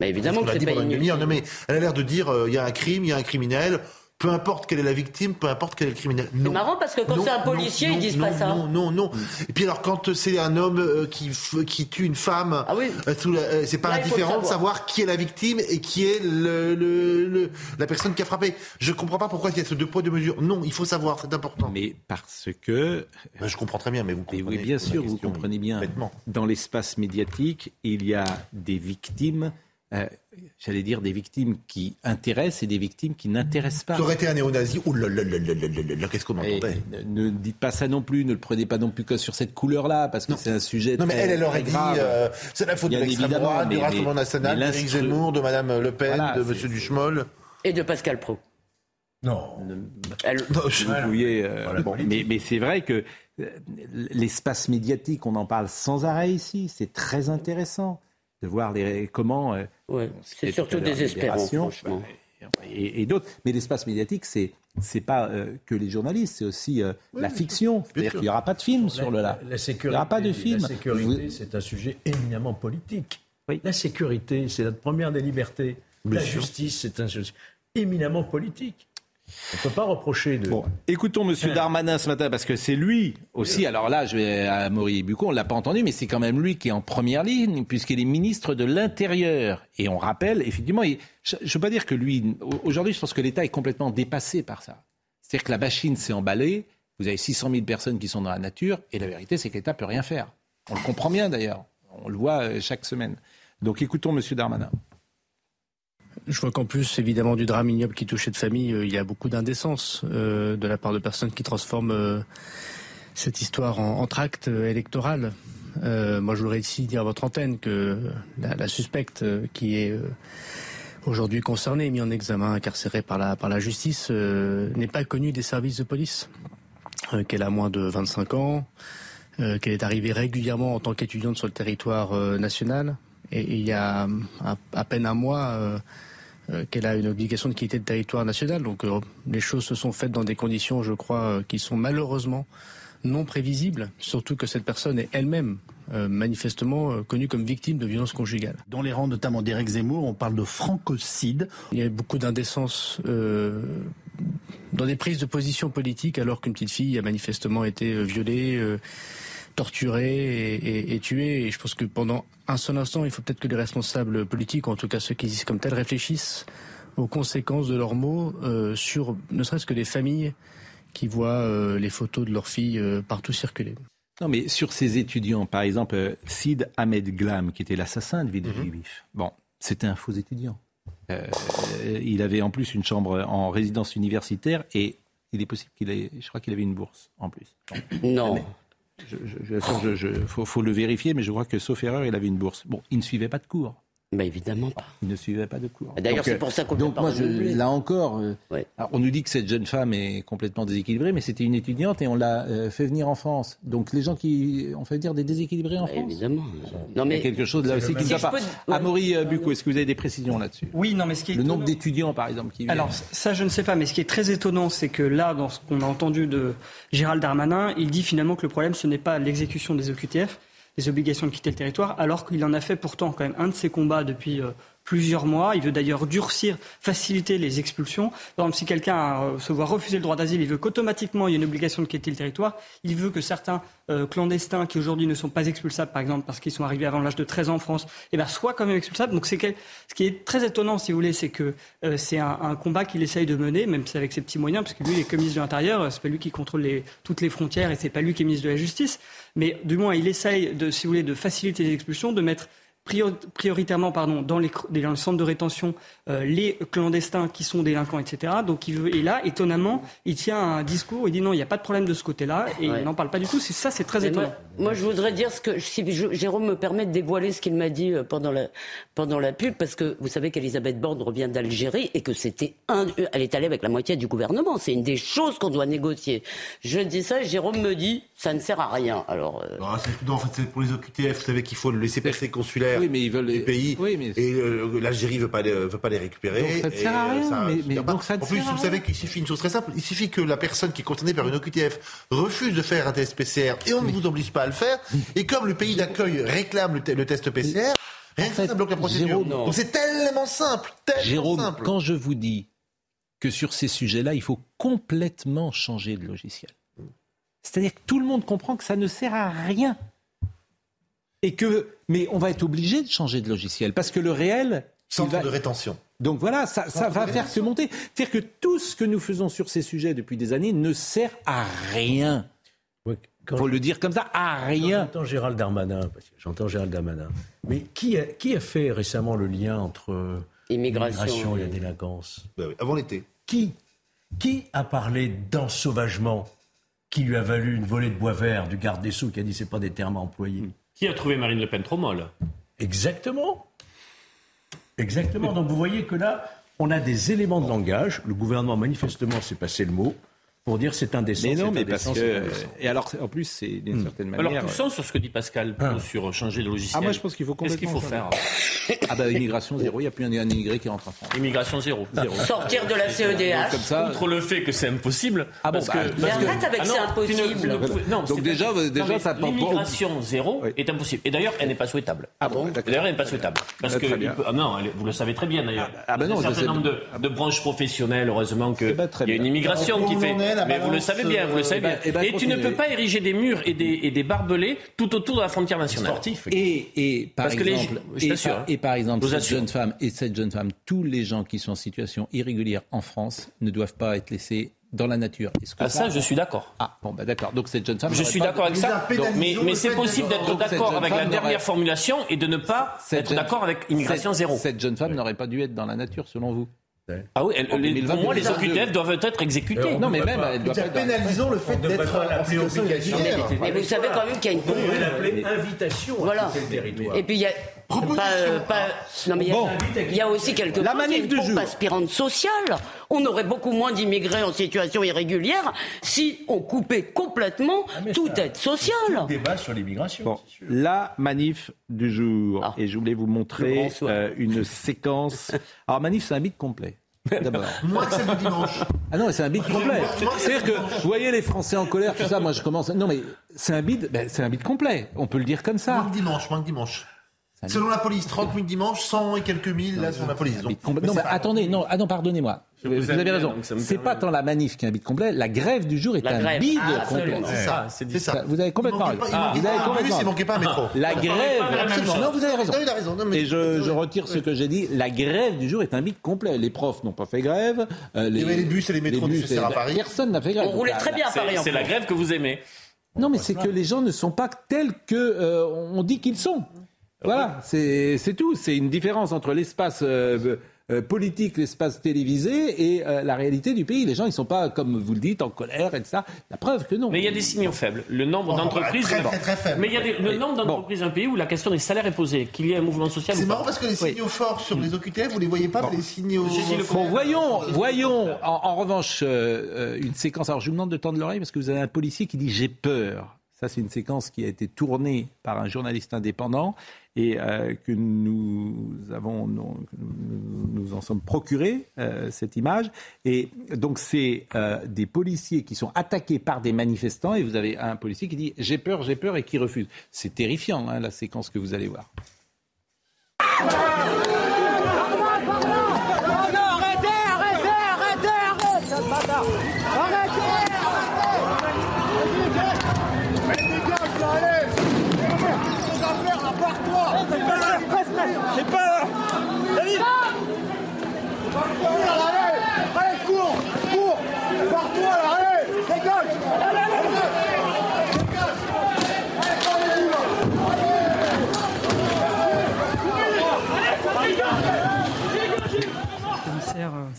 Bah, évidemment que c'est dit pas inutile. Non, mais elle a l'air de dire euh, il y a un crime, il y a un criminel. Peu importe quelle est la victime, peu importe quel est le criminel. C'est marrant parce que quand Non, c'est un policier, non, ils disent non, pas ça. Non, non, non. Et puis alors, quand c'est un homme euh, qui, tue une femme, euh, sous la- euh, c'est pas Ah indifférent de savoir. qui est la victime et qui est le, le- le- la personne qui a frappé. Je comprends pas pourquoi il y a ce deux poids, deux mesures. Non, il faut savoir, c'est important. Mais parce que. Ben, je comprends très bien, mais vous Mais comprenez. oui, bien sûr, vous comprenez bien. Dans l'espace médiatique, il y a des victimes, euh, j'allais dire, des victimes qui intéressent et des victimes qui n'intéressent pas. Ça aurait été un néo-nazi, là là là là qu'est-ce qu'on entendait ne, ne, dites pas ça non plus, ne le prenez pas non plus que sur cette couleur-là, parce que c'est un sujet non, très, mais elle, elle aurait dit, euh, c'est la faute de l'extrême droite, du Rassemblement National, d'Éric Zemmour, de Madame Le Pen, voilà, de Monsieur Duchemol. Et de Pascal Pro. Non. Elle... non je... vous pouviez, euh, voilà, bon, mais, mais c'est vrai que euh, l'espace médiatique, on en parle sans arrêt ici, c'est très intéressant de voir les, comment. euh, Ouais, c'est surtout désespérant, franchement. bah, Et, et d'autres. Mais l'espace médiatique, c'est c'est pas euh, que les journalistes, c'est aussi euh, la fiction. C'est-à-dire qu'il n'y aura pas de film sur le là. La sécurité, Il n'y aura pas de film. La sécurité, Vous- c'est un sujet éminemment politique. La sécurité, c'est notre première des libertés. Bien la sûr. justice, c'est un sujet éminemment politique. On ne peut pas reprocher de. Bon, écoutons Monsieur Darmanin ce matin parce que c'est lui aussi. Alors là, je vais à Maurice Bucco, on l'a pas entendu, mais c'est quand même lui qui est en première ligne puisqu'il est ministre de l'Intérieur. Et on rappelle, effectivement, il- je ne veux pas dire que lui. Aujourd'hui, je pense que l'État est complètement dépassé par ça. C'est-à-dire que la machine s'est emballée. Vous avez 600 000 personnes qui sont dans la nature, et la vérité, c'est que l'État peut rien faire. On le comprend bien d'ailleurs. On le voit euh, chaque semaine. Donc écoutons Monsieur Darmanin. Je vois qu'en plus, évidemment, du drame ignoble qui touche cette famille, euh, il y a beaucoup d'indécence euh, de la part de personnes qui transforment euh, cette histoire en, en tract électoral. Moi, je voudrais ici dire à votre antenne que la, suspecte qui est aujourd'hui concernée, mise en examen, incarcérée par la, par la justice, n'est pas connue des services de police. Qu'elle a moins de 25 ans, qu'elle est arrivée régulièrement en tant qu'étudiante sur le territoire national. Et, il y a à, peine un mois qu'elle a une obligation de quitter le territoire national. Donc euh, les choses se sont faites dans des conditions, je crois, euh, qui sont malheureusement non prévisibles, surtout que cette personne est elle-même euh, manifestement euh, connue comme victime de violences conjugales. Dans les rangs notamment d'Éric Zemmour, on parle de francocide. Il y a beaucoup d'indécence euh, dans des prises de position politiques alors qu'une petite fille a manifestement été euh, violée, torturée et, et- et je pense que pendant un seul instant, il faut peut-être que les responsables politiques, ou en tout cas ceux qui disent comme tel, réfléchissent aux conséquences de leurs mots euh, sur ne serait-ce que les familles qui voient euh, les photos de leurs filles euh, partout circuler. Non, mais sur ces étudiants, par exemple, euh, Sid Ahmed Glam, qui était l'assassin de Village Juif, bon, c'était un faux étudiant. Euh, il avait en plus une chambre en résidence universitaire et il est possible qu'il ait, je crois qu'il avait une bourse en plus. Non. Mais je, je, je- faut le vérifier, mais je crois que sauf erreur, il avait une bourse. Bon, il ne suivait pas de cours. Bah évidemment pas. Il ne suivait pas de cours. D'ailleurs, c'est euh, pour ça qu'on ne Donc moi, je, là encore, euh, alors, on nous dit que cette jeune femme est complètement déséquilibrée, mais c'était une étudiante et on l'a euh, fait venir en France. Donc les gens qui ont fait dire des déséquilibrés en France. Bah, Évidemment. Non, mais il y a quelque chose là aussi qui ne va pas. peux-. Amaury euh, Bucco, est-ce que vous avez des précisions là-dessus? Oui, non, mais ce qui est Le nombre d'étudiants, par exemple, qui viennent. Alors ça, je ne sais pas, mais ce qui est très étonnant, c'est que là, dans ce qu'on a entendu de Gérald Darmanin, il dit finalement que le problème, ce n'est pas l'exécution des OQTF, les obligations de quitter le territoire, alors qu'il en a fait pourtant quand même un de ses combats depuis euh, plusieurs mois. Il veut d'ailleurs durcir, faciliter les expulsions. Par exemple, si quelqu'un euh, se voit refuser le droit d'asile, il veut qu'automatiquement il y ait une obligation de quitter le territoire. Il veut que certains euh, clandestins qui aujourd'hui ne sont pas expulsables, par exemple parce qu'ils sont arrivés avant l'âge de 13 ans en France, eh ben, soient quand même expulsables. Donc c'est quel- ce qui est très étonnant, si vous voulez, c'est que euh, c'est un, combat qu'il essaye de mener, même si avec ses petits moyens, parce que lui, il est comme ministre de l'Intérieur, euh, c'est pas lui qui contrôle les- toutes les frontières et c'est pas lui qui est ministre de la Justice. Mais du moins, il essaye, de, si vous voulez, de faciliter les expulsions, de mettre prioritairement pardon, dans, les, dans les centres de rétention euh, les clandestins qui sont délinquants, etc. Donc, il veut, et là, étonnamment, il tient un discours, il dit non, il n'y a pas de problème de ce côté-là, et il n'en parle pas du tout. C'est ça, c'est très étonnant. Moi, je voudrais dire ce que si Jérôme me permet de dévoiler ce qu'il m'a dit euh, pendant la, pendant la pub, parce que vous savez qu'Elisabeth Borne revient d'Algérie et que c'était un, elle est allée avec la moitié du gouvernement. C'est une des choses qu'on doit négocier. Je dis ça, Jérôme me dit, ça ne sert à rien. Alors. Euh, non, en fait, c'est pour les OQTF. Vous savez qu'il faut le laisser passer consulaire oui, mais ils veulent les pays. Oui, mais... Et euh, l'Algérie veut pas veut pas les récupérer. Donc ça ne sert à rien. mais, mais donc ça en plus, vous savez qu'il suffit une chose très simple. Il suffit que la personne qui est concernée par une OQTF refuse de faire un test PCR et on ne vous oblige pas à le faire. Et comme le pays d'accueil réclame le, test PCR, rien que ça bloque la procédure. Donc c'est tellement simple, tellement Jérôme, simple. quand je vous dis que sur ces sujets-là, il faut complètement changer de logiciel. C'est-à-dire que tout le monde comprend que ça ne sert à rien. Et que, mais on va être obligé de changer de logiciel parce que le réel. Centre de rétention. Donc voilà, ça, ça va faire que monter. C'est-à-dire que tout ce que nous faisons sur ces sujets depuis des années ne sert à rien. Il faut le dire comme ça, à rien. J'entends Gérald Darmanin, j'entends Gérald Darmanin. Mais qui a, qui a fait récemment le lien entre l'immigration et la délinquance? Bah Avant l'été. Qui Qui a parlé d'ensauvagement qui lui a valu une volée de bois vert du garde des Sceaux qui a dit c'est pas des termes employés Qui a trouvé Marine Le Pen trop molle? Exactement. Exactement. Donc vous voyez que là, on a des éléments de langage. Le gouvernement, manifestement, s'est passé le mot pour dire c'est indécent. Mais non, mais indécent, parce que. Et alors, en plus, c'est d'une certaine manière. Alors, poussons sur ce que dit Pascal Ah. sur changer de logiciel. Ah, moi, je pense qu'il faut Qu'est-ce qu'il faut complètement faire Ah, bah, immigration zéro, il n'y a plus un, un immigré qui rentre en France. Immigration zéro. zéro. Sortir de la CEDH. Comme ça. Outre le fait que c'est impossible. Ah bon, parce bah, que, Mais parce que- arrête avec Ah c'est impossible. non, Donc déjà, pas- déjà, ça prend pas- L'immigration zéro est impossible. Et d'ailleurs, elle n'est pas souhaitable. Ah bon, D'ailleurs, elle n'est pas souhaitable. Parce Ah, que très bien. il peut- ah non, vous le savez très bien d'ailleurs. ah bah Il y a non, un certain nombre de, branches professionnelles, heureusement que Eh ben, très il y a une immigration qui fait. Mais vous le savez bien, vous le savez eh ben, bien. eh ben, Et tu ne peux pas ériger des murs et des, et des barbelés tout autour de la frontière nationale. Et, et par Parce que les- exemple, je et, par, hein. et par exemple, cette assure. jeune femme et cette jeune femme, tous les gens qui sont en situation irrégulière en France ne doivent pas être laissés dans la nature. Est-ce que Ah, ça, je suis d'accord. Ah bon, bah d'accord. Donc cette jeune femme. Je suis d'accord avec ça, Donc, mais, c'est possible d'être d'accord avec la dernière formulation et de ne pas Cette être d'accord avec immigration cette- zéro. Cette jeune femme n'aurait pas dû être dans la nature, selon vous. Ah oui, elle- En les- 2022. pour moi, les OQTF doivent être exécutés. Euh, on Non, mais même, elle doit pas Pénalisons le fait d'être pas en situation irrégulière. Mais vous savez quand même qu'il y a une. On l'appeler invitation Voilà. à quitter le territoire. Et puis il y a pas, euh, pas- non mais il y a, Bon. il y a aussi quelque La chose, manif une pompe aspirante sociale. On aurait beaucoup moins d'immigrés en situation irrégulière si on coupait complètement toute aide sociale. Débat sur l'immigration. Bon, la manif du jour. Ah. Et je voulais vous montrer euh, une séquence. Alors, manif, c'est un beat complet. D'abord. Moins que celle du dimanche. Ah non, mais c'est un bide complet. C'est-à-dire que vous voyez les Français en colère, tout ça. Moi, je commence. Non, mais c'est un bide, ben, c'est un bide complet. On peut le dire comme Moins ça. que dimanche, moins que dimanche. Selon la police, 30 000 dimanche, 100 et quelques mille là selon la police. Donc, mais Non, mais attendez, non, ah non, pardonnez-moi. Vous, avez raison. C'est pas tant la manif qui est un bide complet. La grève du jour est La un grève. bide Ah, complet. C'est ça. c'est ça. Vous avez complètement Il raison. il Vous avez complètement bus, il manquait pas un métro. La grève. absolument. Non, vous avez raison. Non, il a raison. Non, mais- Et je, je retire ce que j'ai dit. La grève du jour est un bide complet. Les profs n'ont pas fait grève. Euh, y avait les bus et les métros bus nécessaires à Paris. Personne n'a fait grève. On roulait très bien à Paris. C'est la grève que vous aimez. Non, mais c'est que les gens ne sont pas tels que euh, on dit qu'ils sont. Voilà, c'est c'est tout. C'est une différence entre l'espace euh, politique, l'espace télévisé et euh, la réalité du pays. Les gens, ils sont pas, comme vous le dites, en colère et de ça. La preuve que non. Mais il y a des signaux faibles. Le nombre Oh, d'entreprises. très, très, très faible. Mais il y a des- le nombre d'entreprises dans un pays où la question des salaires est posée, qu'il y ait un mouvement social C'est marrant parce que les signaux forts sur les OQTF, vous les voyez pas, mais les signaux. Bon, voyons, voyons en, en revanche euh, euh, une séquence. Alors, je vous demande de tendre l'oreille parce que vous avez un policier qui dit j'ai peur. Ça, c'est une séquence qui a été tournée par un journaliste indépendant et euh, que nous avons, nous, nous- en sommes procurés euh, cette image. Et donc, c'est euh, des policiers qui sont attaqués par des manifestants et vous avez un policier qui dit j'ai peur, j'ai peur et qui refuse. C'est terrifiant hein, la séquence que vous allez voir.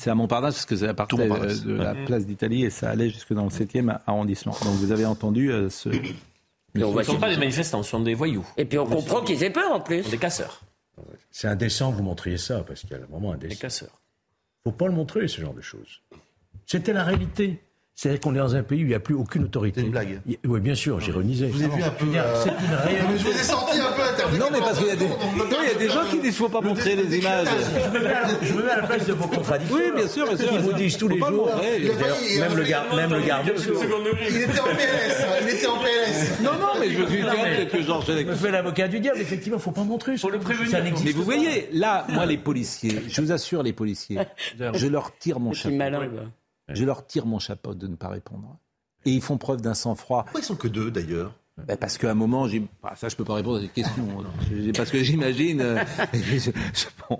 C'est à Montparnasse parce que ça partait de la place d'Italie et ça allait jusque dans le 7e arrondissement. Donc vous avez entendu euh, ce. Mais on ne sont pas des manifestants, ce sont des voyous. Et puis on comprend qu'ils aient peur en plus. Des casseurs. C'est indécent que vous montriez ça parce qu'il y a vraiment indécent. Des casseurs faut pas le montrer, ce genre de choses. C'était la réalité. C'est-à-dire qu'on est dans un pays où il n'y a plus aucune autorité. C'est une blague. Oui, bien sûr, j'ironisais. Je vous ai vu un peu. euh, C'est une réalité. Je vous ai senti un peu intervenu. Non, mais parce qu'il y a des, non, il y a des gens qui disent qu'il ne faut pas montrer les images. Je me, mets à, la place de vos contradicteurs. Oui, bien sûr, bien sûr. Qui vous disent tous Faut les jours. Il Même le, même garde. Il était en PLS. hein, Il était en PLS. Non, non, mais je suis Non, mais- peut-être que Georges Je me fais l'avocat du diable. Effectivement, il ne faut pas montrer. Pour le prévenir. Ça n'existe Mais vous voyez, là, moi, les policiers, je vous assure, les policiers, je leur tire mon chapeau. Je leur tire mon chapeau de ne pas répondre. Et ils font preuve d'un sang-froid. Pourquoi ils sont que deux d'ailleurs? Ben, parce qu'à un moment, j'ai... bah, ça, je peux pas répondre à cette question. Parce que j'imagine. euh, je- je- bon.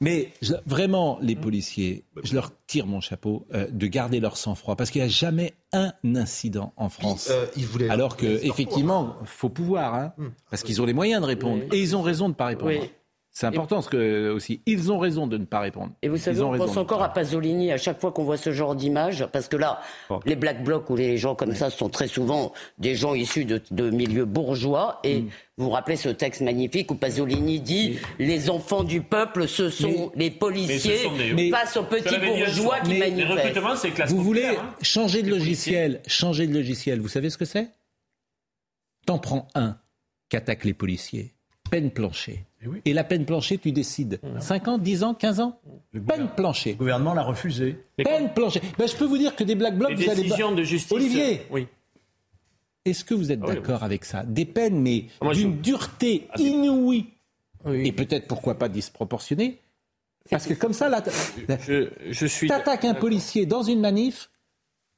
Mais je- vraiment, les policiers, je leur tire mon chapeau euh, de garder leur sang-froid. Parce qu'il n'y a jamais un incident en France. euh, ils voulaient- Alors que, effectivement, faut pouvoir. Hein, parce qu'ils ont les moyens de répondre. Oui. Et ils ont raison de ne pas répondre. Oui. C'est important ce que, aussi. Ils ont raison de ne pas répondre. Et vous savez, Ils on pense encore à Pasolini à chaque fois qu'on voit ce genre d'image, parce que là, les black blocs ou les gens comme ça sont très souvent des gens issus de, de milieux bourgeois. Et Mm. vous vous rappelez ce texte magnifique où Pasolini dit les enfants du peuple, ce sont les policiers sont des- face aux petits bourgeois qui. Les manifestent. classe Vous voulez hein. changer de logiciel, changer de logiciel, vous savez ce que c'est? T'en prends un qu'attaquent les policiers. Peine planchée. Et la peine planchée, tu décides. 5 ans, 10 ans, 15 ans Peine planchée. Le gouvernement l'a refusé. Peine planchée. Ben, je peux vous dire que des black blocs, vous allez... de justice. Olivier, Oui. est-ce que vous êtes Ah oui, d'accord avec ça? Des peines, mais je- d'une dureté Ah, inouïe. Et peut-être, pourquoi pas, disproportionnée. Parce que comme ça, là, Je, je suis. t'attaques un policier dans une manif,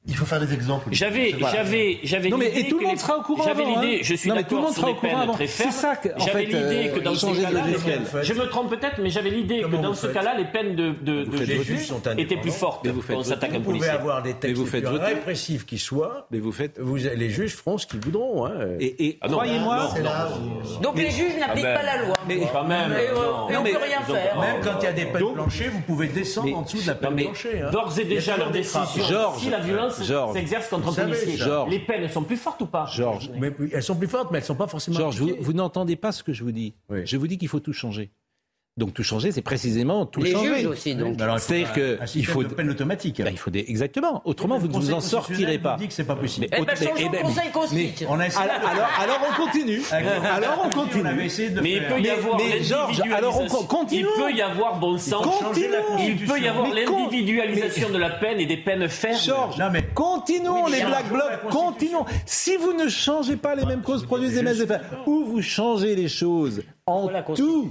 Il faut faire des exemples. J'avais, j'avais, j'avais Non, mais- l'idée et tout le que monde les- sera au courant J'avais l'idée, hein. je suis d'accord monde sur sera des au courant peines très C'est fermes. ça que, en J'avais fait, l'idée euh, que dans ce cas-là, les- je me trompe peut-être, mais j'avais l'idée que dans ce cas-là, les peines de, de, de Les sont étaient plus fortes Mais vous faites quand on s'attaque à un Vous pouvez avoir des textes les plus répressifs qui soient. mais vous faites... Vous, les juges feront ce qu'ils voudront. Hein. Et, Ah croyez-moi, C'est Donc les juges n'appliquent ben, pas la loi. mais- Quand même. Et, euh, on peut rien faire. Même quand il y a des peines planchées, vous pouvez descendre en dessous de la peine planchée. d'ores et déjà, leur décision, si la violence s'exerce contre un policier, Georges. les peines sont plus fortes ou pas Georges, elles sont plus fortes, mais elles ne sont pas forcément. Georges, vous, vous n'entendez pas ce que je vous dis. Oui. Je vous dis qu'il faut tout changer. Donc tout changer, c'est précisément tout Les changer. juges aussi, donc. Mais alors, il faut C'est-à-dire que un il faut de peine automatique. Bah, il faut des exactement. Autrement, vous ne vous en sortirez pas. dit que c'est pas possible. Eh ben, Mais- eh ben, conseil mais-. On a essayé Alors, de- alors, alors on continue. Alors on On avait continue. essayé de Mais il peut y avoir mais Georges, alors on continue. Il peut y avoir bon la Il peut y avoir l'individualisation de la peine et des peines fermes. Georges, Non, mais- continuons Oui, les Black Blocs, continuons. Si vous ne changez pas les mêmes causes produisent les mêmes effets, ou vous changez les choses? En tout.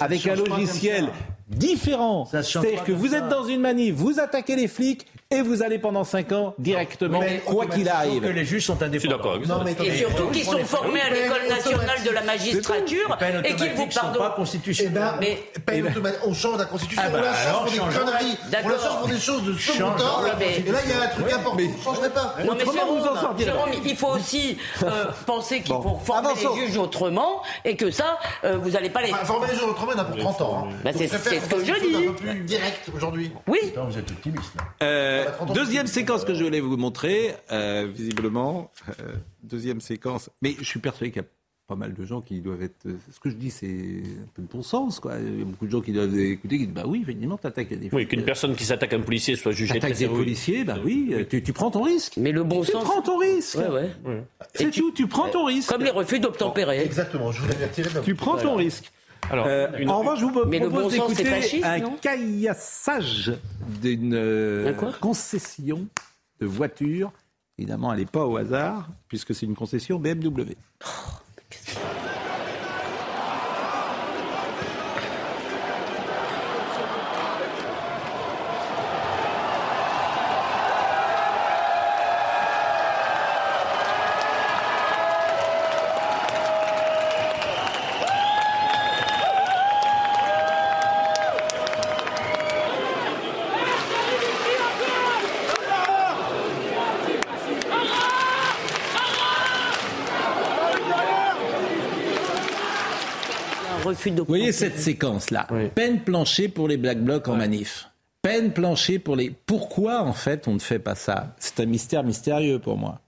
Avec un logiciel différent. C'est-à-dire que vous êtes dans une manif, vous attaquez les flics et vous allez pendant 5 ans directement, Mais quoi qu'il arrive. que les juges sont indépendants. Non, mais Et surtout qu'ils sont formés à l'école nationale de la magistrature et qu'ils vous sont pas pardonnent. Eh constitutionnelles. ben, Mais- peine automatique. on change la constitution, Ah bah on la change alors, pour des conneries, on la change pour des choses de second temps, et là il y a un truc important, on ne changerait pas. Non, mais vous en sortirez. Jérôme, il faut aussi euh, penser qu'il faut former les juges autrement et que ça, euh, vous n'allez pas les. Former les gens autrement, il y en a pour 30 ans. hein. Bah, c'est- je ce que je dis. un peu plus direct aujourd'hui. Oui. Vous êtes optimiste. Euh, 30 ans, deuxième séquence que je voulais vous montrer, euh, visiblement, euh, deuxième séquence. Mais je suis persuadé qu'il y a pas mal de gens qui doivent être. Ce que je dis, c'est un peu de bon sens, quoi. Il y a beaucoup de gens qui doivent écouter, qui disent Bah oui, effectivement, t'attaques des Oui, qu'une personne qui s'attaque à un policier soit jugée T'attaques des policiers, bah oui, tu, tu prends ton risque. Mais le bon Tu sens. prends ton risque. Ouais, ouais. C'est tu- tout, tu prends ton risque. Comme les refus d'obtempérer. Exactement, je voulais avertir. Tu prends ton risque. Alors, Euh, une- en revanche, je vous propose bon d'écouter un caillassage d'une euh, concession de voiture. Évidemment, elle n'est pas au hasard, puisque c'est une concession BMW. Refus Vous voyez cette séquence-là. Peine planchée pour les Black Blocs en manif. Peine plancher pour les. Pourquoi en fait on ne fait pas ça? C'est un mystère mystérieux pour moi.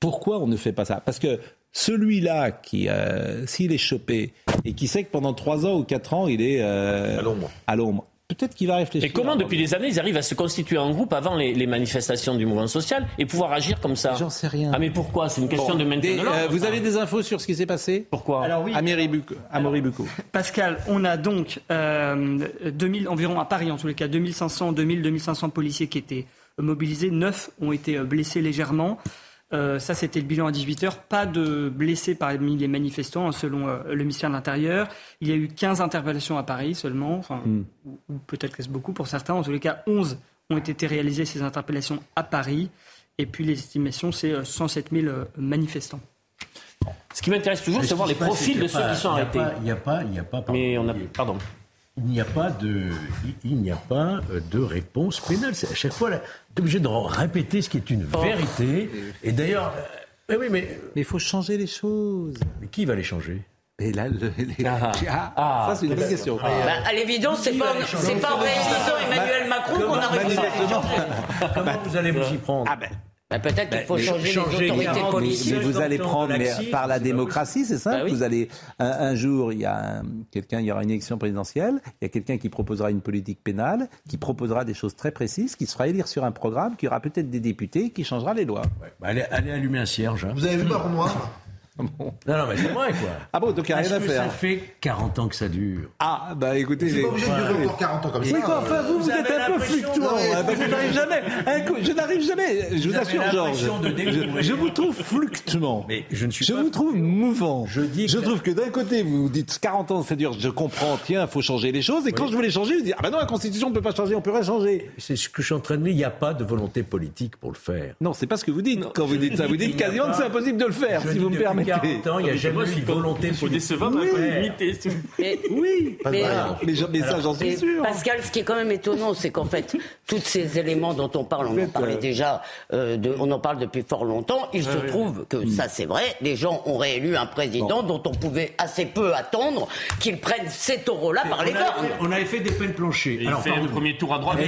Pourquoi on ne fait pas ça? Parce que celui-là qui, euh, s'il est chopé et qui sait que pendant 3 ans ou 4 ans il est euh, à l'ombre, peut-être qu'il va réfléchir. Et comment, depuis des années, ils arrivent à se constituer en groupe avant les, les manifestations du mouvement social et pouvoir agir comme ça J'en sais rien. Ah, mais pourquoi? C'est une question Bon, de maintien des- de l'ordre. euh, vous avez des infos sur ce qui s'est passé? Pourquoi? Alors oui. Améry Bucco. Amaury Bucco. Pascal, on a donc euh, 2000, environ à Paris, en tous les cas, 2500, 2000, 2500 policiers qui étaient euh, mobilisés. 9 ont été euh, blessés légèrement. Euh, ça, c'était le bilan à 18h. Pas de blessés parmi les manifestants, hein, selon euh, le ministère de l'Intérieur. Il y a eu 15 interpellations à Paris seulement, enfin, Hmm. ou, ou peut-être que c'est beaucoup pour certains. En tous les cas, 11 ont été réalisées, ces interpellations à Paris. Et puis, les estimations, c'est euh, 107 000 euh, manifestants. Ce qui m'intéresse toujours, c'est ce voir les profils de ceux pas- qui sont arrêtés. Il n'y a pas, il y a pas, Mais on a, pardon. Il n'y a pas de, il n'y a pas de réponse pénale. C'est à chaque fois, là, t'es obligé de répéter ce qui est une Oh. vérité. Et d'ailleurs, euh, mais oui, mais Mais il faut changer les choses. mais qui va les changer? Et là, le- les- Ah. Ah, ça c'est une bonne Ah. question. Bah, à l'évidence, c'est pas, pas en réalisant Emmanuel Macron qu'on a réussi à les changer. Comment vous allez vous y prendre? Ah ben, Bah, Peut-être qu'il faut mais changer, changer les autorités 40, mais, policières. mais vous allez prendre mais laxisme, par la démocratie, c'est simple. Bah oui. Vous allez un, un jour, il y a un- quelqu'un, il y aura une élection présidentielle, il y a quelqu'un qui proposera une politique pénale, qui proposera des choses très précises, qui se fera élire sur un programme, qui aura peut-être des députés, qui changera les lois. Bah, allez, allez allumer un cierge. hein. Vous avez vu Baron Noir? Bon. Non, non, mais c'est vrai, quoi. Ah bon, donc il n'y a rien à faire. ça fait 40 ans que ça dure? Ah bah écoutez, C'est j'ai- pas obligé de durer encore 40 ans comme Oui, ça. quoi, enfin, vous, vous, Vous êtes un peu fluctuant, Non, mais- hein, parce que je n'arrive jamais. Un coup, je n'arrive jamais. Je vous, Vous assure, Georges. Je, je vous trouve fluctuant. Mais je ne suis je pas vous trouve mouvant. Je dis je que- trouve que d'un côté, vous vous dites 40 ans, c'est dur, je comprends, tiens, il faut changer les choses. Et quand je voulais changer, je dis, ah ben non, la Constitution, on ne peut pas changer, on peut rien changer. C'est ce que je suis en train de dire. Il n'y a pas de volonté politique pour le faire. Non, c'est pas ce que vous dites quand vous dites ça. Vous dites quasiment que c'est impossible de le faire, si vous me permettez. 40 ans, il n'y a jamais eu de volonté politique. faut limiter. Mais- Oui, Mais- variante. mais, je- mais ça, j'en suis sûr. Pascal, ce qui est quand même étonnant, c'est qu'en fait, tous ces éléments dont on parle, on en parlait euh, déjà, euh, de- on en parle depuis fort longtemps. Il se trouve que ça, c'est vrai. Les gens ont réélu un président dont on pouvait assez peu attendre qu'il prenne ces taureaux-là par les fait, on avait fait des peines planchées. Il fait pardon. le premier tour à droite.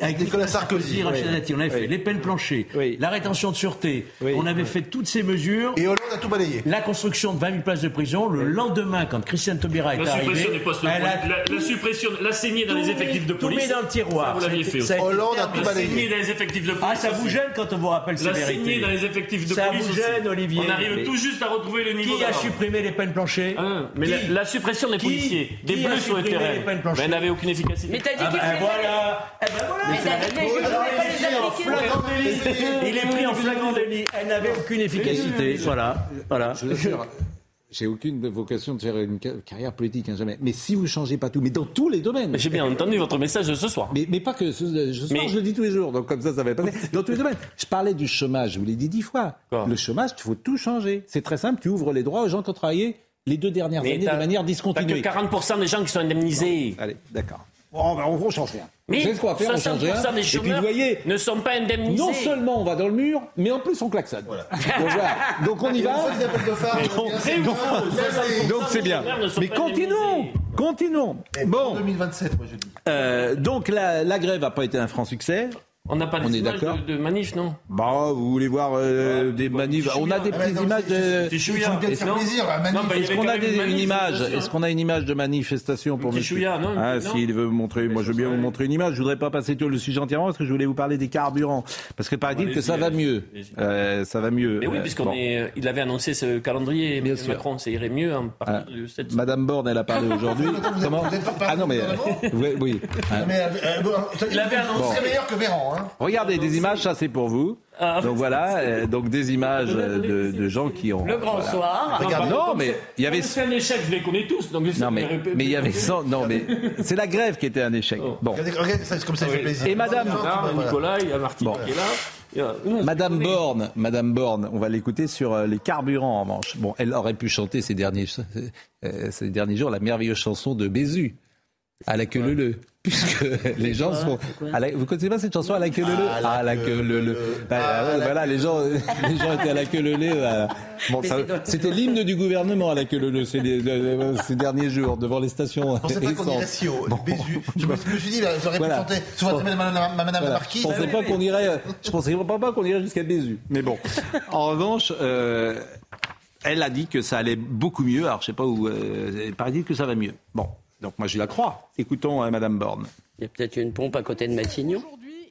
Avec, Nicolas Sarkozy, Rachid oui. Dati, on avait fait les peines planchées, Oui. la rétention de sûreté, Oui. on avait fait toutes ces mesures. Et Hollande a tout balayé. La construction de 20 000 places de prison, le lendemain, quand Christiane Taubira est La suppression arrivée, des postes de elle a police. La, la suppression, la saignée dans tout les mis- effectifs de tout police. mis dans le tiroir. Ça, vous l'aviez fait aussi. Ça a Hollande a tout La balayé. saignée dans les effectifs de police. Ah, ça vous aussi. gêne quand on vous rappelle ces La vérités saignée dans les effectifs de Ça police. vous aussi. gêne, Olivier On arrive Mais- tout juste à retrouver le niveau Qui a supprimé les peines planchées Ah, mais Qui la, la suppression des Qui policiers, des Qui a bleus sur le terrain, les peines mais planchées elle n'avait aucune efficacité. Mais t'as dit Ah qu'il ben voilà Eh ben. Il est pris en flagrant délit. Elle n'avait aucune efficacité. Voilà. Voilà. Je vous assure, j'ai aucune vocation de faire une ca- carrière politique, hein, jamais. Mais si vous changez pas tout, mais dans tous les domaines. J'ai bien entendu votre message de ce soir. Mais, mais pas que ce, ce soir, Mais- je le dis tous les jours, donc comme ça, ça va passer. Dans tous les domaines. Je parlais du chômage, je vous l'ai dit dix fois. Quoi Le chômage, il faut tout changer. C'est très simple, tu ouvres les droits aux gens qui ont travaillé les deux dernières Mais années de manière T'as que discontinuée. 40% des gens qui sont indemnisés. Allez, d'accord. Bon, ben, on ne change rien. Mais vous savez ce qu'on va faire, on change rien. 60% des Et puis, vous voyez, ne sont pas indemnisés. non seulement on va dans le mur, mais en plus on klaxonne. Donc, voilà. Donc on y va. On phare. Donc, c'est bien, donc- donc c'est Mais continuons, continuons. En Bon, 2027, moi je dis. euh, donc la, la grève n'a pas été un franc succès. On n'a pas On des images de, de manif, non Bah, vous voulez voir euh, des manifs On a des Ah, petites images c'est- chouïa. plaisir, bah, y Est-ce qu'on a des, une manif, une image. Est-ce qu'on a une image de manifestation pour monsieur chouïa, non, Ah, s'il veut vous montrer, moi je veux bien vous montrer une image. Je voudrais pas passer tout le sujet entièrement parce que je voulais vous parler des carburants. Parce que paraît-il que ça va mieux. Euh, ça va mieux. Mais oui, Euh, puisqu'on est, il avait annoncé ce calendrier. Macron, ça irait mieux Ah, du 7 Madame Borne, elle a parlé aujourd'hui. Comment Ah non, mais. Oui, Il avait annoncé- C'est meilleur que Véran. Hein. Regardez des images, ça c'est pour vous. Ah. Donc voilà, euh, donc des images euh, de, de gens qui ont. Le grand voilà. soir. Regardez. Non, mais il y avait. C'est un échec, je les connais tous. Donc Non mais mais il y avait 100 non mais c'est la grève qui était un échec. Bon. Regardez, comme ça, il fait plaisir. Et Madame-. Nicolas, il y a Martine Bon. qui est là. Madame. Borne, Madame Borne, on va l'écouter sur euh, les carburants en revanche. Bon, elle aurait pu chanter ces derniers, ces derniers jours la merveilleuse chanson de Bézu, à la queue leu puisque les gens sont. à la- vous connaissez pas cette chanson à la queue leu? Ah, à la queue leu Voilà, les gens, les gens étaient à la queue leu voilà. Bon, Mais ça- c'était l'hymne du gouvernement à la queue leu ces, les- ces derniers jours devant les stations. Je pensais pas qu'on irait si haut. Bézu. Je me suis dit, là, j'aurais Voilà. pu chanter votre madame, madame, la marquise. Je pensais pas qu'on irait, euh, je pensais pas qu'on irait jusqu'à Bézu. Mais bon. En revanche, euh, elle a dit que ça allait beaucoup mieux. Alors je sais pas où. Euh, il paraît que ça va mieux. Bon. Donc moi je la crois. Écoutons euh, Madame Borne. Il y a peut-être une pompe à côté de Matignon.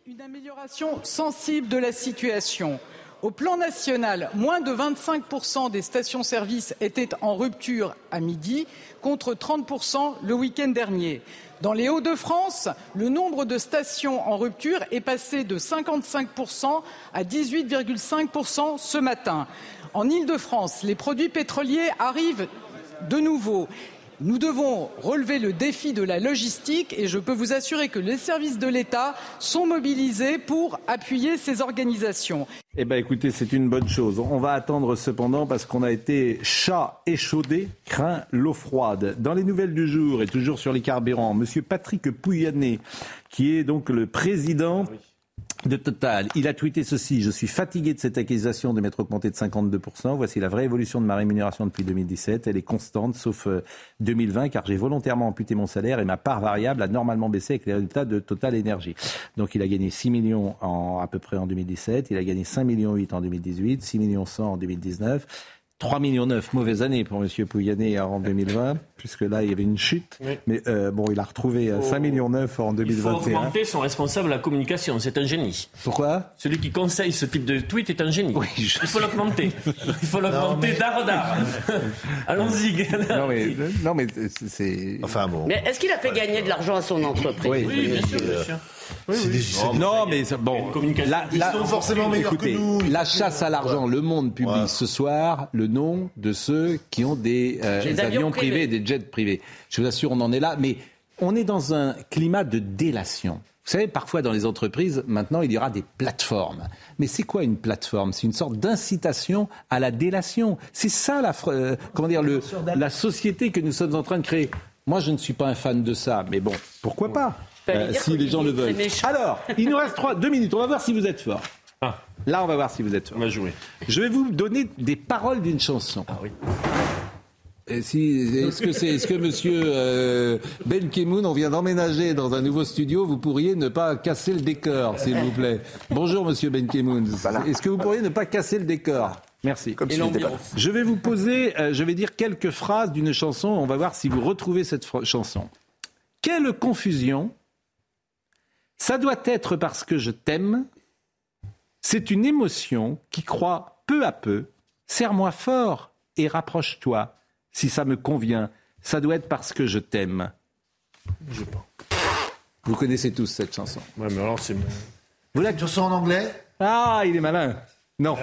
Une amélioration sensible de la situation. Au plan national, moins de 25% des stations-service étaient en rupture à midi, contre 30% le week-end dernier. Dans les Hauts-de-France, le nombre de stations en rupture est passé de 55% à 18,5% ce matin. En Île-de-France, les produits pétroliers arrivent de nouveau. Nous devons relever le défi de la logistique et je peux vous assurer que les services de l'État sont mobilisés pour appuyer ces organisations. Eh ben écoutez, c'est une bonne chose. On va attendre cependant parce qu'on a été chat échaudé, craint l'eau froide. Dans les nouvelles du jour et toujours sur les carburants, Monsieur Patrick Pouyanné, qui est donc le président de Total, il a tweeté ceci Je suis fatigué de cette accusation de m'être augmenté de 52%. Voici la vraie évolution de ma rémunération depuis 2017. Elle est constante, sauf euh, 2020, car j'ai volontairement amputé mon salaire et ma part variable a normalement baissé avec les résultats de Total Énergie. Donc il a gagné 6 millions en, à peu près en 2017, il a gagné 5 millions 8 en 2018, 6 millions 100 en 2019. 3 millions 9, mauvaise année pour M. Pouyanné en 2020, puisque là, il y avait une chute. Mais euh, bon, il a retrouvé euh, 5 millions 9 en Il faut 2021. augmenter son responsable de la communication. C'est un génie. Pourquoi? Celui qui conseille ce type de tweet est un génie. Il faut l'augmenter. Il faut l'augmenter d'art d'art. Allons-y. Non mais, non, mais c'est. Enfin bon. Mais est-ce qu'il a fait gagner de l'argent à son entreprise? Oui, oui, bien sûr, bien sûr. Non, mais bon, la, la- Ils sont forcément meilleurs écoutez, que nous. La chasse à l'argent, le monde publie ce soir le nom de ceux qui ont des, euh, Des avions, avions privés, privés. des jets privés. Je vous assure, on en est là, mais on est dans un climat de délation. Vous savez, parfois dans les entreprises, maintenant, il y aura des plateformes. Mais c'est quoi une plateforme? C'est une sorte d'incitation à la délation. C'est ça, la, euh, comment dire, le, la société que nous sommes en train de créer. Moi, je ne suis pas un fan de ça, mais bon, pourquoi pas? Euh, si les gens le est veulent. Alors, il nous reste trois, deux minutes. On va voir si vous êtes fort. Là, on va voir si vous êtes fort. On va jouer. Je vais vous donner des paroles d'une chanson. Ah oui. si, est-ce que c'est, est-ce que Monsieur euh, Ben Kemoun, on vient d'emménager dans un nouveau studio, vous pourriez ne pas casser le décor, s'il vous plaît? Bonjour, Monsieur Ben Kemoun. Est-ce que vous pourriez ne pas casser le décor? Merci. Comme si pas. Je vais vous poser, euh, je vais dire quelques phrases d'une chanson. On va voir si vous retrouvez cette fra- chanson. Quelle confusion Ça doit être parce que je t'aime. C'est une émotion qui croît peu à peu. Serre-moi fort et rapproche-toi. Si ça me convient, ça doit être parce que je t'aime. Je sais pas. Vous connaissez tous cette chanson. Ouais, mais alors c'est. Vous la chanson en anglais? Ah, il est malin. Non.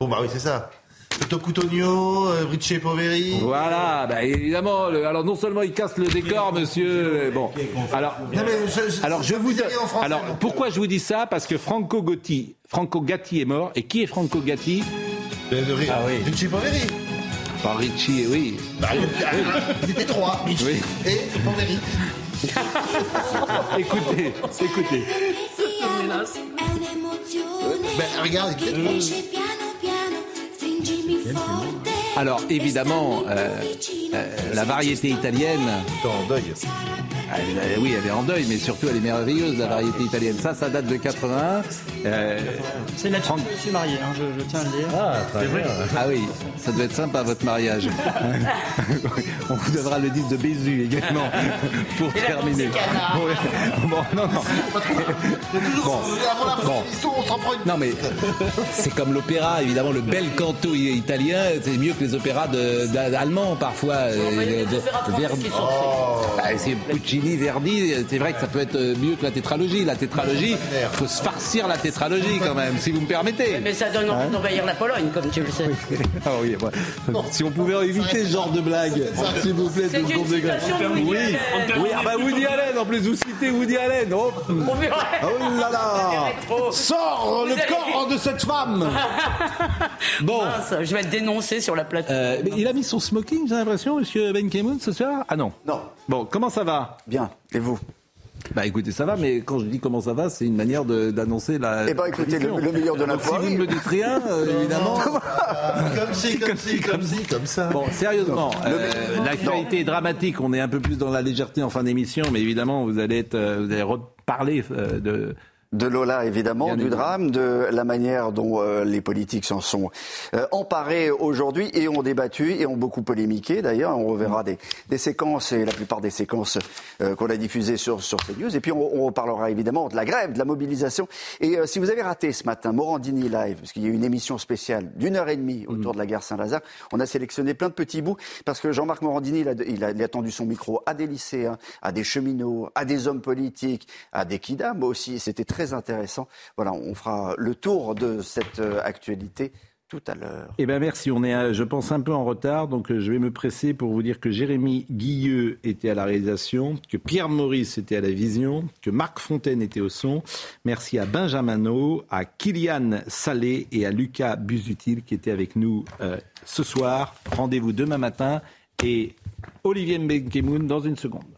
Bon, bah oui, c'est ça. Tocutogno, euh, Brice Poveri. Voilà, bah évidemment. le- alors non seulement il casse le décor, monsieur. Bon, alors, Non, mais je- je- alors je vous. en français, alors donc. pourquoi je vous dis ça? Parce que Franco Gotti, Franco Gatti est mort. Et qui est Franco Gatti? Ah oui. Brice Poveri. Pas Ricci, oui. Bah, il était trois. Brice Oui. et Poveri. écoutez, écoutez. Ben, regarde, il était Alors évidemment, euh, euh, la variété italienne. Elle, elle- oui, elle est en deuil, mais surtout elle est merveilleuse, la variété italienne. Ça, ça date de 81. Euh, C'est là-dessus que je suis marié, hein, je, je tiens à le dire. C'est vrai Ah oui, ça doit être sympa votre mariage. On vous donnera le disque de Bézu également pour Et terminer. Bon, non, non. Bon. Bon. Non mais c'est comme l'opéra, évidemment, le bel canto italien, c'est mieux que les opéras de- allemands parfois. euh, de- Verdi. Bah, c'est Puccini, Verdi, c'est vrai que ça peut être euh, mieux que la tétralogie. La tétralogie, il faut se farcir la tétralogie quand même, si vous me permettez. Mais ça donne envie Hein d'envahir la Pologne, comme tu le sais. Ah oui, ouais. Si on pouvait éviter ce genre de blague, s'il vous plaît, tout le degré. Oui, Allen. oui, ah bah Woody Allen, en plus vous citez Woody Allen. Oh, oh là là Sors le corps de cette femme Bon. je vais être dénoncé sur la plateforme. Euh, il a mis son smoking, j'ai l'impression, monsieur Ben Kemoun, ce soir? Ah non. Non. Bon, comment ça va Bien. Et vous bah écoutez, ça va, mais quand je dis comment ça va, c'est une manière d'annoncer la. Eh ben écoutez, le, meilleur de la Si vous ne me dites rien, euh, évidemment. comme si, comme si, comme si, comme ça. Bon, sérieusement, euh, l'actualité est dramatique. On est un peu plus dans la légèreté en fin d'émission, mais évidemment, vous allez être, euh, vous allez reparler de de Lola, évidemment, du drame, de la manière dont euh, les politiques s'en sont euh, emparés aujourd'hui et ont débattu et ont beaucoup polémiqué. D'ailleurs, on reverra des, des, séquences et la plupart des séquences euh, qu'on a diffusées sur, sur news. Et puis, on, on, parlera évidemment de la grève, de la mobilisation. Et si vous avez raté ce matin Morandini Live, parce qu'il y a eu une émission spéciale d'une heure et demie autour de la gare Saint-Lazare, on a sélectionné plein de petits bouts parce que Jean-Marc Morandini, il a, il, a, il a, tendu son micro à des lycéens, à des cheminots, à des hommes politiques, à des kidam aussi. C'était très très intéressant. Voilà, on fera le tour de cette euh, actualité tout à l'heure. Eh bien merci, on est, euh, je pense, un peu en retard, donc euh, je vais me presser pour vous dire que Jérémy Guilleux était à la réalisation, que Pierre Maurice était à la vision, que Marc Fontaine était au son. Merci à Benjamin à Kylian Salé et à Lucas Busutil qui étaient avec nous ce soir. Rendez-vous demain matin et Olivier Mbenkemoun dans une seconde.